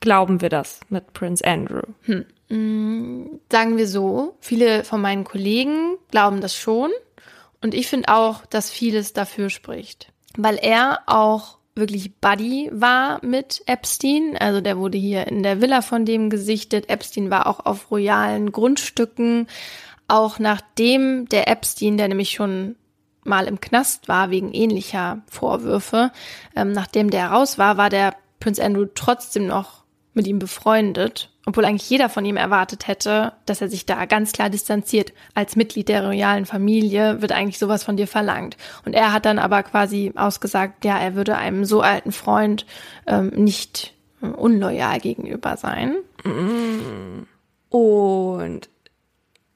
Glauben wir das mit Prince Andrew? Hm. Sagen wir so, viele von meinen Kollegen glauben das schon. Und ich finde auch, dass vieles dafür spricht. Weil er auch wirklich Buddy war mit Epstein. Also der wurde hier in der Villa von dem gesichtet. Epstein war auch auf royalen Grundstücken. Auch nachdem der Epstein, der nämlich schon mal im Knast war wegen ähnlicher Vorwürfe, ähm, nachdem der raus war, war der Prinz Andrew trotzdem noch mit ihm befreundet, obwohl eigentlich jeder von ihm erwartet hätte, dass er sich da ganz klar distanziert. Als Mitglied der royalen Familie wird eigentlich sowas von dir verlangt. Und er hat dann aber quasi ausgesagt, ja, er würde einem so alten Freund ähm, nicht äh, unloyal gegenüber sein. Und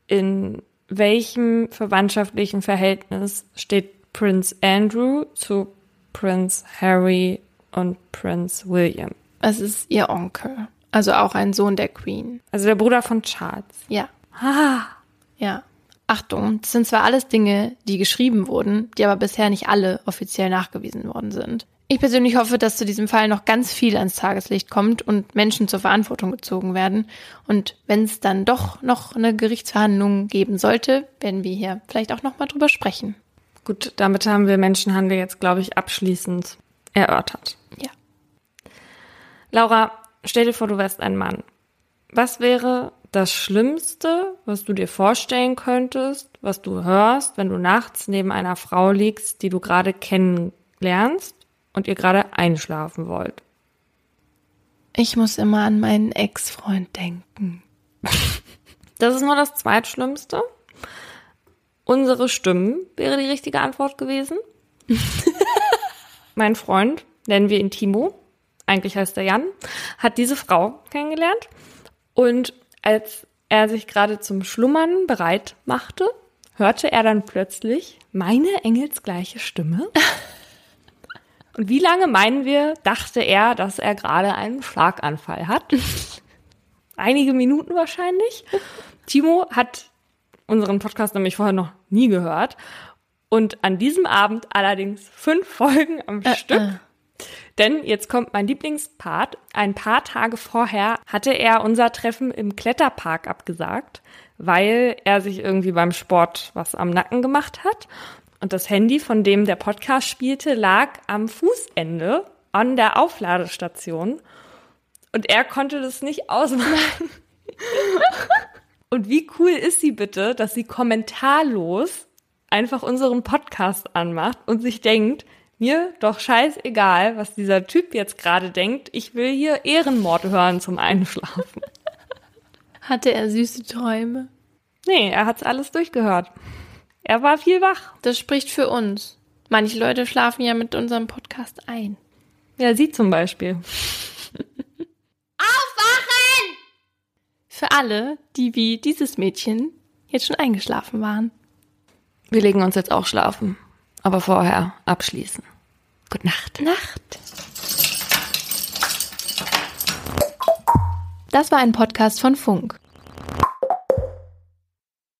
in welchem verwandtschaftlichen Verhältnis steht Prince Andrew zu Prince Harry und Prince William? Es ist ihr Onkel. Also auch ein Sohn der Queen. Also der Bruder von Charles. Ja. Ah. Ja. Achtung, das sind zwar alles Dinge, die geschrieben wurden, die aber bisher nicht alle offiziell nachgewiesen worden sind. Ich persönlich hoffe, dass zu diesem Fall noch ganz viel ans Tageslicht kommt und Menschen zur Verantwortung gezogen werden. Und wenn es dann doch noch eine Gerichtsverhandlung geben sollte, werden wir hier vielleicht auch noch mal drüber sprechen. Gut, damit haben wir Menschenhandel jetzt, glaube ich, abschließend erörtert. Ja. Laura, stell dir vor, du wärst ein Mann. Was wäre das Schlimmste, was du dir vorstellen könntest, was du hörst, wenn du nachts neben einer Frau liegst, die du gerade kennenlernst und ihr gerade einschlafen wollt? Ich muss immer an meinen Ex-Freund denken. Das ist nur das Zweitschlimmste. Unsere Stimmen wäre die richtige Antwort gewesen. mein Freund, nennen wir ihn Timo, eigentlich heißt er Jan, hat diese Frau kennengelernt. Und als er sich gerade zum Schlummern bereit machte, hörte er dann plötzlich meine engelsgleiche Stimme. Und wie lange meinen wir, dachte er, dass er gerade einen Schlaganfall hat? Einige Minuten wahrscheinlich. Timo hat unseren Podcast nämlich vorher noch nie gehört. Und an diesem Abend allerdings fünf Folgen am äh, Stück. Äh. Denn jetzt kommt mein Lieblingspart. Ein paar Tage vorher hatte er unser Treffen im Kletterpark abgesagt, weil er sich irgendwie beim Sport was am Nacken gemacht hat. Und das Handy, von dem der Podcast spielte, lag am Fußende an der Aufladestation. Und er konnte das nicht ausmachen. Und wie cool ist sie bitte, dass sie kommentarlos einfach unseren Podcast anmacht und sich denkt, mir doch scheißegal, was dieser Typ jetzt gerade denkt, ich will hier Ehrenmord hören zum Einschlafen. Hatte er süße Träume? Nee, er hat's alles durchgehört. Er war viel wach. Das spricht für uns. Manche Leute schlafen ja mit unserem Podcast ein. Ja, sie zum Beispiel. Für alle, die wie dieses Mädchen jetzt schon eingeschlafen waren. Wir legen uns jetzt auch schlafen, aber vorher abschließen. Gute Nacht. Nacht. Das war ein Podcast von Funk.